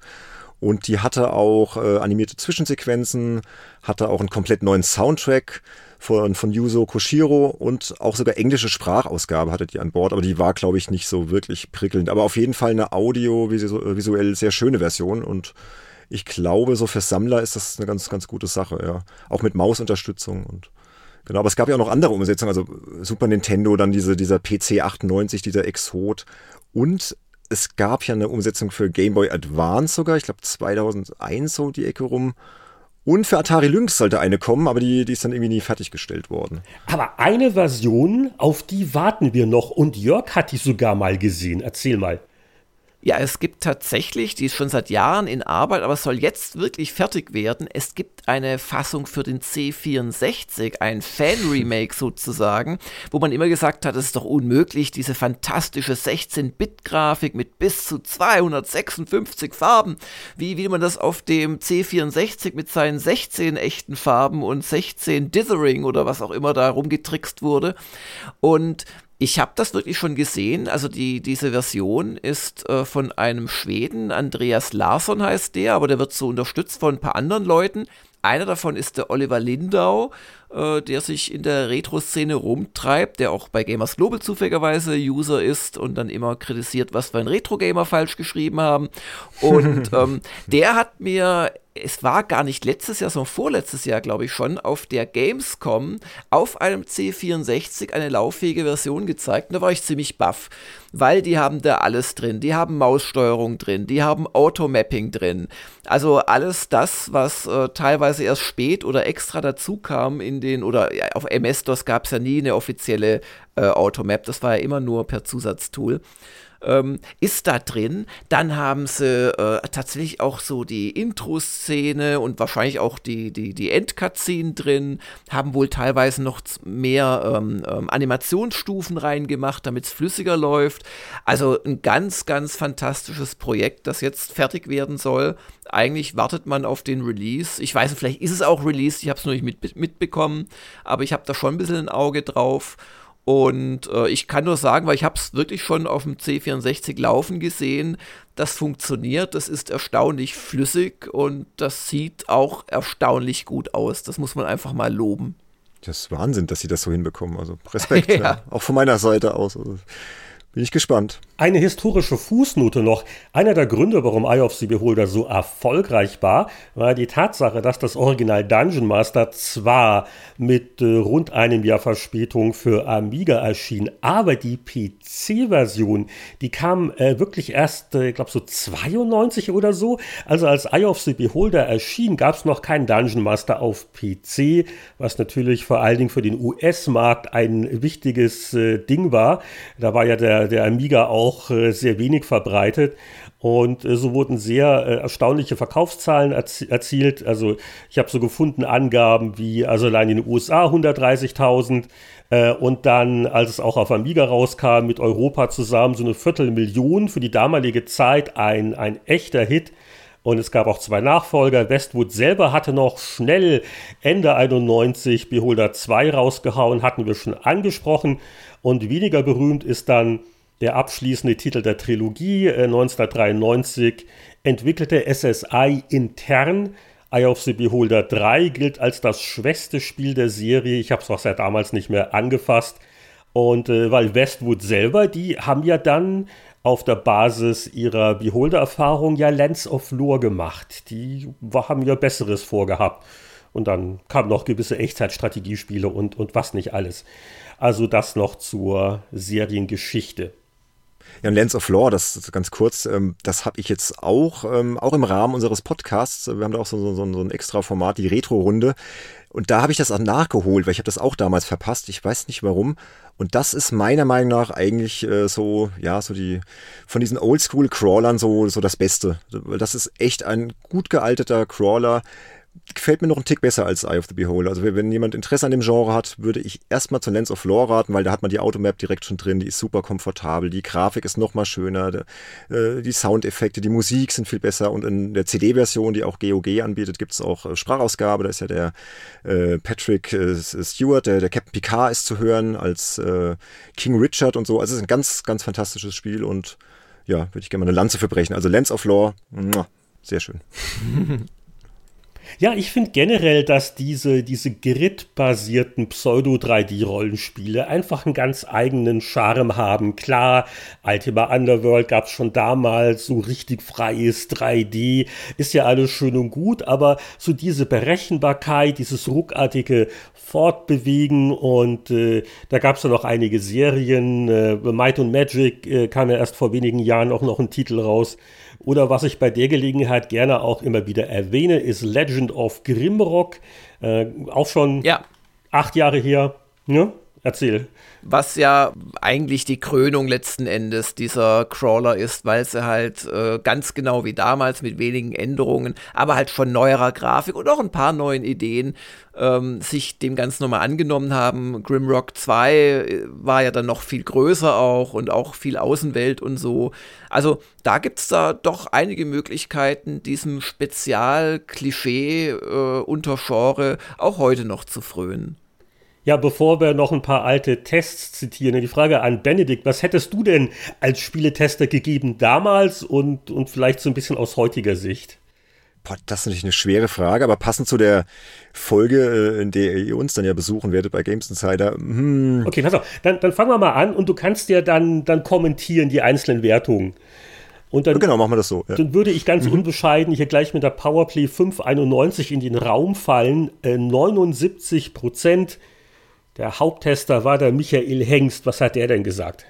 Und die hatte auch äh, animierte Zwischensequenzen, hatte auch einen komplett neuen Soundtrack von, von Yuzo Koshiro und auch sogar englische Sprachausgabe hatte die an Bord, aber die war, glaube ich, nicht so wirklich prickelnd. Aber auf jeden Fall eine audiovisuell sehr schöne Version und ich glaube, so für Sammler ist das eine ganz, ganz gute Sache, ja. Auch mit Mausunterstützung und genau. Aber es gab ja auch noch andere Umsetzungen, also Super Nintendo, dann diese, dieser PC 98, dieser Exot und es gab ja eine Umsetzung für Game Boy Advance sogar, ich glaube 2001 so die Ecke rum. Und für Atari Lynx sollte eine kommen, aber die, die ist dann irgendwie nie fertiggestellt worden. Aber eine Version, auf die warten wir noch. Und Jörg hat die sogar mal gesehen. Erzähl mal. Ja, es gibt tatsächlich, die ist schon seit Jahren in Arbeit, aber soll jetzt wirklich fertig werden. Es gibt eine Fassung für den C64, ein Fan-Remake sozusagen, wo man immer gesagt hat, es ist doch unmöglich, diese fantastische 16-Bit-Grafik mit bis zu 256 Farben. Wie will man das auf dem C64 mit seinen 16 echten Farben und 16 Dithering oder was auch immer da rumgetrickst wurde? Und ich habe das wirklich schon gesehen. Also die, diese Version ist äh, von einem Schweden, Andreas Larsson heißt der, aber der wird so unterstützt von ein paar anderen Leuten. Einer davon ist der Oliver Lindau, äh, der sich in der Retro-Szene rumtreibt, der auch bei Gamers Global zufälligerweise User ist und dann immer kritisiert, was wir in Retro-Gamer falsch geschrieben haben. Und ähm, der hat mir es war gar nicht letztes Jahr, sondern vorletztes Jahr, glaube ich schon, auf der Gamescom auf einem C64 eine lauffähige Version gezeigt. Und da war ich ziemlich baff, weil die haben da alles drin. Die haben Maussteuerung drin, die haben Automapping drin. Also alles das, was äh, teilweise erst spät oder extra dazu kam in den, oder ja, auf MS-DOS gab es ja nie eine offizielle äh, Automap, das war ja immer nur per Zusatztool ähm, ist da drin. Dann haben sie äh, tatsächlich auch so die Intro-Szene und wahrscheinlich auch die, die, die Endcutscene drin, haben wohl teilweise noch mehr ähm, ähm, Animationsstufen reingemacht, damit es flüssiger läuft. Also ein ganz, ganz fantastisches Projekt, das jetzt fertig werden soll. Eigentlich wartet man auf den Release. Ich weiß nicht, vielleicht ist es auch released, ich habe es noch nicht mit, mitbekommen, aber ich habe da schon ein bisschen ein Auge drauf. Und äh, ich kann nur sagen, weil ich habe es wirklich schon auf dem C64 laufen gesehen, das funktioniert, das ist erstaunlich flüssig und das sieht auch erstaunlich gut aus. Das muss man einfach mal loben. Das ist Wahnsinn, dass sie das so hinbekommen. Also Respekt, ja. Ja. auch von meiner Seite aus. Also, bin ich gespannt. Eine historische Fußnote noch. Einer der Gründe, warum Eye of the Beholder so erfolgreich war, war die Tatsache, dass das Original Dungeon Master zwar mit äh, rund einem Jahr Verspätung für Amiga erschien, aber die PC-Version, die kam äh, wirklich erst, äh, ich glaube so 92 oder so. Also als Eye of the Beholder erschien, gab es noch keinen Dungeon Master auf PC, was natürlich vor allen Dingen für den US-Markt ein wichtiges äh, Ding war. Da war ja der der, Amiga auch äh, sehr wenig verbreitet. Und äh, so wurden sehr äh, erstaunliche Verkaufszahlen erzie erzielt. Also ich habe so gefunden Angaben wie, also allein in den USA 130.000 äh, und dann, als es auch auf Amiga rauskam, mit Europa zusammen so eine Viertelmillion für die damalige Zeit ein, ein echter Hit. Und es gab auch zwei Nachfolger. Westwood selber hatte noch schnell Ende 91 Beholder 2 rausgehauen, hatten wir schon angesprochen. Und weniger berühmt ist dann der abschließende Titel der Trilogie. 1993 äh, entwickelte SSI intern Eye of the Beholder 3 gilt als das schwächste Spiel der Serie. Ich habe es auch seit damals nicht mehr angefasst. Und äh, weil Westwood selber, die haben ja dann auf der Basis ihrer Beholder-Erfahrung ja Lens of Lore gemacht. Die haben ja Besseres vorgehabt. Und dann kamen noch gewisse Echtzeitstrategiespiele und, und was nicht alles. Also das noch zur Seriengeschichte. Ja, und Lens of Lore, das ganz kurz, ähm, das habe ich jetzt auch, ähm, auch im Rahmen unseres Podcasts. Wir haben da auch so, so, so ein extra Format, die Retro-Runde. Und da habe ich das auch nachgeholt, weil ich habe das auch damals verpasst. Ich weiß nicht warum. Und das ist meiner Meinung nach eigentlich äh, so, ja, so die von diesen Oldschool-Crawlern so, so das Beste. Das ist echt ein gut gealteter Crawler, gefällt mir noch ein Tick besser als Eye of the Beholder. Also wenn jemand Interesse an dem Genre hat, würde ich erstmal zu Lens of Lore raten, weil da hat man die Automap direkt schon drin, die ist super komfortabel, die Grafik ist noch mal schöner, äh, die Soundeffekte, die Musik sind viel besser und in der CD-Version, die auch GOG anbietet, gibt es auch äh, Sprachausgabe, da ist ja der äh, Patrick Stewart, der, der Captain Picard ist zu hören als King Richard und so. Also es ist ein ganz, ganz fantastisches Spiel und ja, würde ich gerne mal eine Lanze verbrechen. Also Lens of Lore, sehr schön. Ja, ich finde generell, dass diese, diese Grid-basierten Pseudo-3D-Rollenspiele einfach einen ganz eigenen Charme haben. Klar, Ultima Underworld gab es schon damals, so richtig freies 3D, ist ja alles schön und gut, aber so diese Berechenbarkeit, dieses ruckartige Fortbewegen und äh, da gab es ja noch einige Serien, äh, Might and Magic äh, kam ja erst vor wenigen Jahren auch noch ein Titel raus. Oder was ich bei der Gelegenheit gerne auch immer wieder erwähne, ist Legend of Grimrock. Äh, auch schon ja. acht Jahre her. Ne? Erzähl. Was ja eigentlich die Krönung letzten Endes dieser Crawler ist, weil sie halt äh, ganz genau wie damals mit wenigen Änderungen, aber halt von neuerer Grafik und auch ein paar neuen Ideen ähm, sich dem Ganzen nochmal angenommen haben. Grimrock 2 äh, war ja dann noch viel größer auch und auch viel Außenwelt und so. Also da gibt es da doch einige Möglichkeiten, diesem Spezial-Klischee-Untergenre äh, auch heute noch zu frönen. Ja, bevor wir noch ein paar alte Tests zitieren, die Frage an Benedikt, was hättest du denn als Spieletester gegeben damals und, und vielleicht so ein bisschen aus heutiger Sicht? Boah, das ist natürlich eine schwere Frage, aber passend zu der Folge, äh, in der ihr uns dann ja besuchen werdet bei Games Insider. Hm. Okay, pass auf, dann, dann fangen wir mal an und du kannst ja dann, dann kommentieren die einzelnen Wertungen. Und dann, genau, machen wir das so. Ja. Dann würde ich ganz mhm. unbescheiden hier gleich mit der Powerplay 591 in den Raum fallen. Äh, 79 Prozent der Haupttester war der Michael Hengst. Was hat der denn gesagt?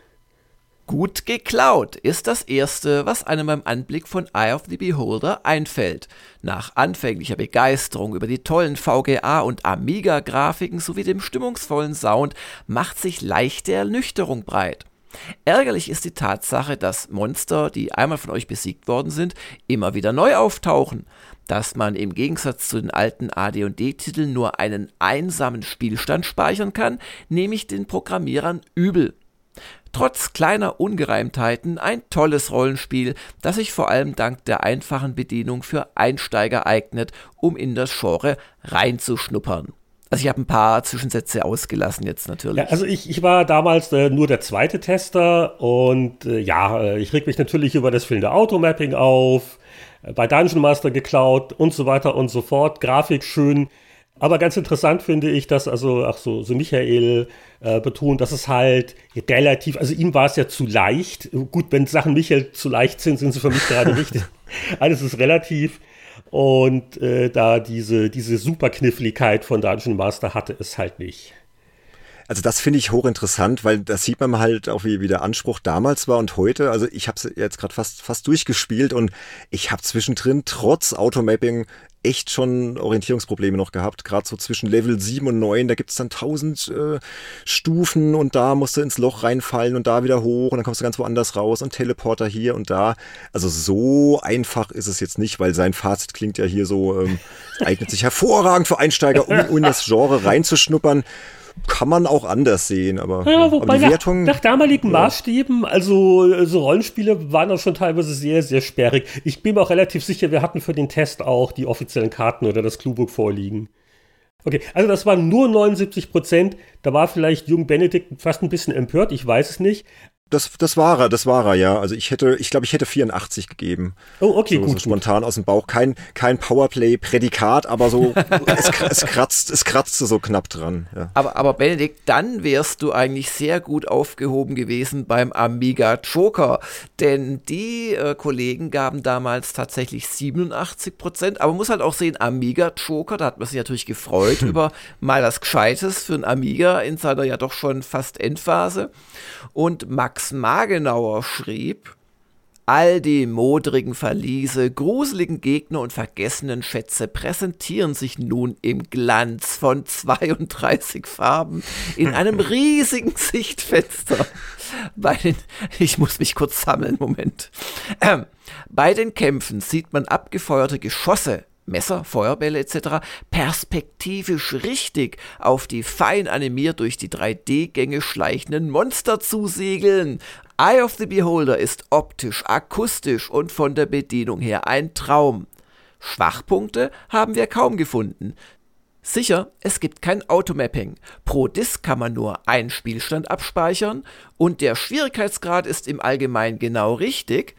Gut geklaut ist das Erste, was einem beim Anblick von Eye of the Beholder einfällt. Nach anfänglicher Begeisterung über die tollen VGA und Amiga-Grafiken sowie dem stimmungsvollen Sound macht sich leichte Ernüchterung breit. Ärgerlich ist die Tatsache, dass Monster, die einmal von euch besiegt worden sind, immer wieder neu auftauchen dass man im Gegensatz zu den alten AD&D-Titeln nur einen einsamen Spielstand speichern kann, nehme ich den Programmierern übel. Trotz kleiner Ungereimtheiten ein tolles Rollenspiel, das sich vor allem dank der einfachen Bedienung für Einsteiger eignet, um in das Genre reinzuschnuppern. Also ich habe ein paar Zwischensätze ausgelassen jetzt natürlich. Ja, also ich, ich war damals äh, nur der zweite Tester und äh, ja, äh, ich reg mich natürlich über das fehlende Automapping auf bei Dungeon Master geklaut und so weiter und so fort. Grafik schön. Aber ganz interessant finde ich, dass also, ach so, so Michael äh, betont, dass es halt relativ, also ihm war es ja zu leicht. Gut, wenn Sachen Michael zu leicht sind, sind sie für mich gerade nicht. Alles ist relativ. Und äh, da diese, diese Superkniffligkeit von Dungeon Master hatte es halt nicht. Also das finde ich hochinteressant, weil das sieht man halt auch, wie, wie der Anspruch damals war und heute. Also ich habe es jetzt gerade fast, fast durchgespielt und ich habe zwischendrin trotz Automapping echt schon Orientierungsprobleme noch gehabt. Gerade so zwischen Level 7 und 9, da gibt es dann 1000 äh, Stufen und da musst du ins Loch reinfallen und da wieder hoch und dann kommst du ganz woanders raus und Teleporter hier und da. Also so einfach ist es jetzt nicht, weil sein Fazit klingt ja hier so, ähm, eignet sich hervorragend für Einsteiger, um in das Genre reinzuschnuppern kann man auch anders sehen, aber, ja, wobei aber die Wertung, nach, nach damaligen ja. Maßstäben, also so Rollenspiele waren auch schon teilweise sehr, sehr sperrig. Ich bin mir auch relativ sicher, wir hatten für den Test auch die offiziellen Karten oder das Cluebook vorliegen. Okay, also das waren nur 79 Prozent. Da war vielleicht Jung Benedikt fast ein bisschen empört, ich weiß es nicht. Das, das war er, das war er, ja. Also ich hätte, ich glaube, ich hätte 84 gegeben. Oh, okay, so, gut. So spontan gut. aus dem Bauch. Kein, kein Powerplay-Prädikat, aber so, es, es, kratzt, es kratzte so knapp dran. Ja. Aber, aber Benedikt, dann wärst du eigentlich sehr gut aufgehoben gewesen beim Amiga Joker. Denn die äh, Kollegen gaben damals tatsächlich 87 Prozent. Aber man muss halt auch sehen, Amiga Joker, da hat man sich natürlich gefreut hm. über mal was Gescheites für ein Amiga in seiner ja doch schon fast Endphase. Und Max Magenauer schrieb, All die modrigen Verliese, gruseligen Gegner und vergessenen Schätze präsentieren sich nun im Glanz von 32 Farben in einem riesigen Sichtfenster. Bei den, ich muss mich kurz sammeln, Moment. Ähm, bei den Kämpfen sieht man abgefeuerte Geschosse, Messer, Feuerbälle etc. perspektivisch richtig auf die fein animiert durch die 3D-Gänge schleichenden Monster zusegeln. Eye of the Beholder ist optisch, akustisch und von der Bedienung her ein Traum. Schwachpunkte haben wir kaum gefunden. Sicher, es gibt kein Automapping. Pro Disk kann man nur einen Spielstand abspeichern und der Schwierigkeitsgrad ist im Allgemeinen genau richtig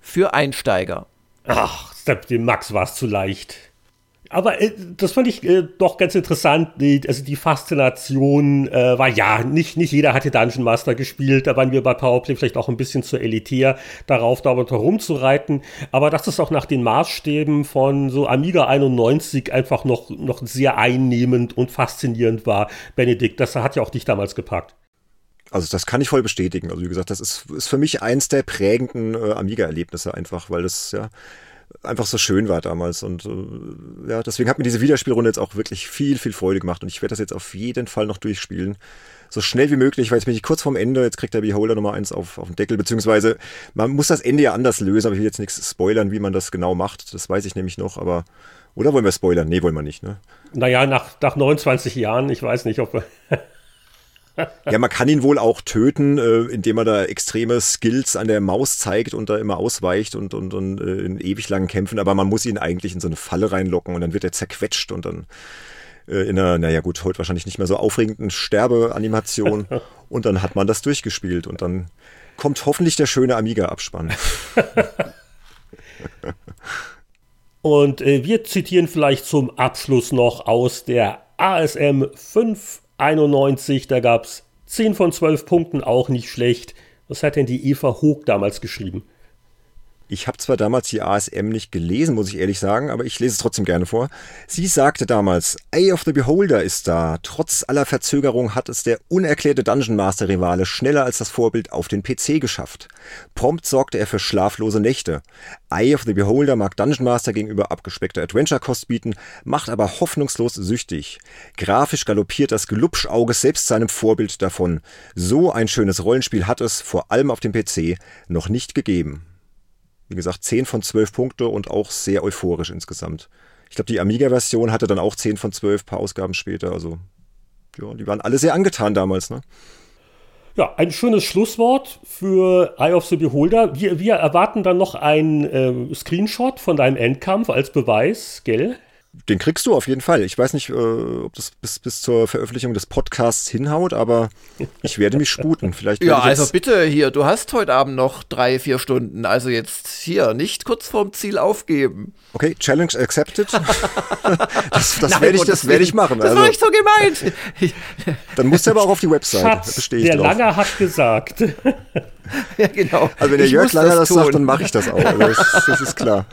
für Einsteiger. Ach, dem Max war es zu leicht. Aber äh, das fand ich äh, doch ganz interessant. Also die Faszination äh, war ja, nicht, nicht jeder hatte Dungeon Master gespielt. Da waren wir bei Powerplay vielleicht auch ein bisschen zu elitär, darauf da herumzureiten. Aber dass es auch nach den Maßstäben von so Amiga 91 einfach noch, noch sehr einnehmend und faszinierend war, Benedikt, das hat ja auch dich damals gepackt. Also das kann ich voll bestätigen. Also wie gesagt, das ist, ist für mich eins der prägenden äh, Amiga-Erlebnisse einfach, weil das ja einfach so schön war damals. Und äh, ja, deswegen hat mir diese Wiederspielrunde jetzt auch wirklich viel, viel Freude gemacht. Und ich werde das jetzt auf jeden Fall noch durchspielen. So schnell wie möglich, weil jetzt bin ich kurz vorm Ende, jetzt kriegt der Beholder Nummer eins auf, auf den Deckel, beziehungsweise man muss das Ende ja anders lösen, aber ich will jetzt nichts spoilern, wie man das genau macht. Das weiß ich nämlich noch, aber. Oder wollen wir spoilern? Nee, wollen wir nicht, ne? Naja, nach, nach 29 Jahren, ich weiß nicht, ob wir. Ja, man kann ihn wohl auch töten, äh, indem er da extreme Skills an der Maus zeigt und da immer ausweicht und, und, und äh, in ewig langen Kämpfen, aber man muss ihn eigentlich in so eine Falle reinlocken und dann wird er zerquetscht und dann äh, in einer, naja gut, heute wahrscheinlich nicht mehr so aufregenden Sterbeanimation und dann hat man das durchgespielt und dann kommt hoffentlich der schöne Amiga-Abspann. und äh, wir zitieren vielleicht zum Abschluss noch aus der ASM 5 91, da gab es 10 von 12 Punkten, auch nicht schlecht. Was hat denn die Eva Hoog damals geschrieben? Ich habe zwar damals die ASM nicht gelesen, muss ich ehrlich sagen, aber ich lese es trotzdem gerne vor. Sie sagte damals, Eye of the Beholder ist da. Trotz aller Verzögerung hat es der unerklärte Dungeon Master Rivale schneller als das Vorbild auf den PC geschafft. Prompt sorgte er für schlaflose Nächte. Eye of the Beholder mag Dungeon Master gegenüber abgespeckter Adventure-Kost bieten, macht aber hoffnungslos süchtig. Grafisch galoppiert das Gelubschauge selbst seinem Vorbild davon. So ein schönes Rollenspiel hat es, vor allem auf dem PC, noch nicht gegeben. Wie gesagt, 10 von 12 Punkte und auch sehr euphorisch insgesamt. Ich glaube, die Amiga-Version hatte dann auch 10 von 12, paar Ausgaben später. Also, ja, die waren alle sehr angetan damals, ne? Ja, ein schönes Schlusswort für Eye of the Beholder. Wir, wir erwarten dann noch einen äh, Screenshot von deinem Endkampf als Beweis, gell? Den kriegst du auf jeden Fall. Ich weiß nicht, äh, ob das bis, bis zur Veröffentlichung des Podcasts hinhaut, aber ich werde mich sputen. Vielleicht ja, also bitte hier, du hast heute Abend noch drei, vier Stunden. Also jetzt hier, nicht kurz vorm Ziel aufgeben. Okay, Challenge accepted. das das werde ich, das werd ich machen. Das also, war nicht so gemeint. Dann musst du aber auch auf die Website. Schatz, der drauf. Langer hat gesagt. ja, genau. Also wenn der ich Jörg Langer das, das sagt, dann mache ich das auch. Also das, das ist klar.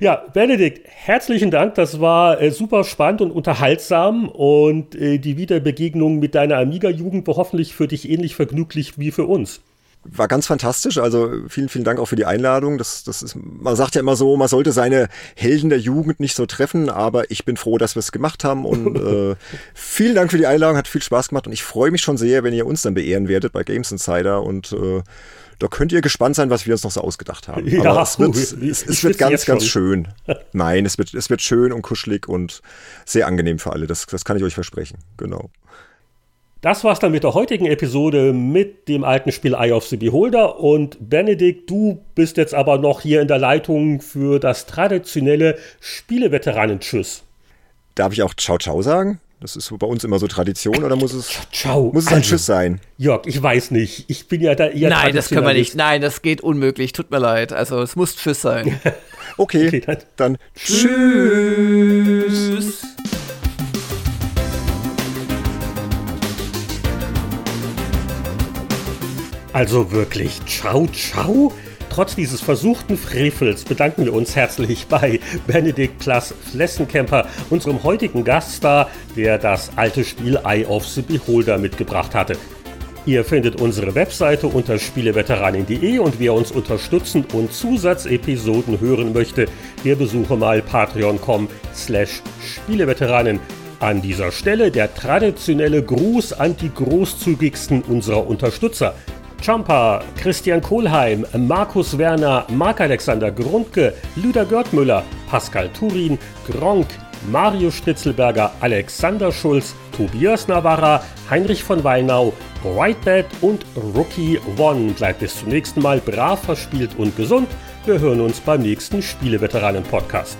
Ja, Benedikt, herzlichen Dank. Das war äh, super spannend und unterhaltsam. Und äh, die Wiederbegegnung mit deiner Amiga-Jugend war hoffentlich für dich ähnlich vergnüglich wie für uns. War ganz fantastisch. Also vielen, vielen Dank auch für die Einladung. Das, das ist, man sagt ja immer so, man sollte seine Helden der Jugend nicht so treffen, aber ich bin froh, dass wir es gemacht haben. Und äh, vielen Dank für die Einladung, hat viel Spaß gemacht. Und ich freue mich schon sehr, wenn ihr uns dann beehren werdet bei Games Insider und äh, da könnt ihr gespannt sein, was wir uns noch so ausgedacht haben. Ja, Aber es wird, uh, es, es wird ganz, ganz schön. Nein, es wird, es wird schön und kuschelig und sehr angenehm für alle. Das, das kann ich euch versprechen. Genau. Das war's dann mit der heutigen Episode mit dem alten Spiel Eye of the Beholder. Und Benedikt, du bist jetzt aber noch hier in der Leitung für das traditionelle Spieleveteranen-Tschüss. Darf ich auch Ciao Ciao sagen? Das ist so bei uns immer so Tradition oder muss es, Ciao. muss es ein also, Tschüss sein? Jörg, ich weiß nicht. Ich bin ja da eher Nein, das können wir nicht. Nein, das geht unmöglich. Tut mir leid. Also es muss Tschüss sein. okay, okay, dann, dann Tschüss. Also wirklich, ciao, ciao? Trotz dieses versuchten Frevels bedanken wir uns herzlich bei Benedikt Klaas Flessenkemper, unserem heutigen Gaststar, der das alte Spiel Eye of the Beholder mitgebracht hatte. Ihr findet unsere Webseite unter spieleveteranin.de und wer uns unterstützen und Zusatzepisoden hören möchte, der besuche mal patreon.com slash Spieleveteranen. An dieser Stelle der traditionelle Gruß an die großzügigsten unserer Unterstützer – Champa, Christian Kohlheim, Markus Werner, Marc-Alexander Grundke, Lüder Görtmüller, Pascal Turin, Gronk, Mario Stritzelberger, Alexander Schulz, Tobias Navarra, Heinrich von Wallnau, Whitebed und Rookie One. Bleibt bis zum nächsten Mal brav verspielt und gesund. Wir hören uns beim nächsten Spieleveteranen-Podcast.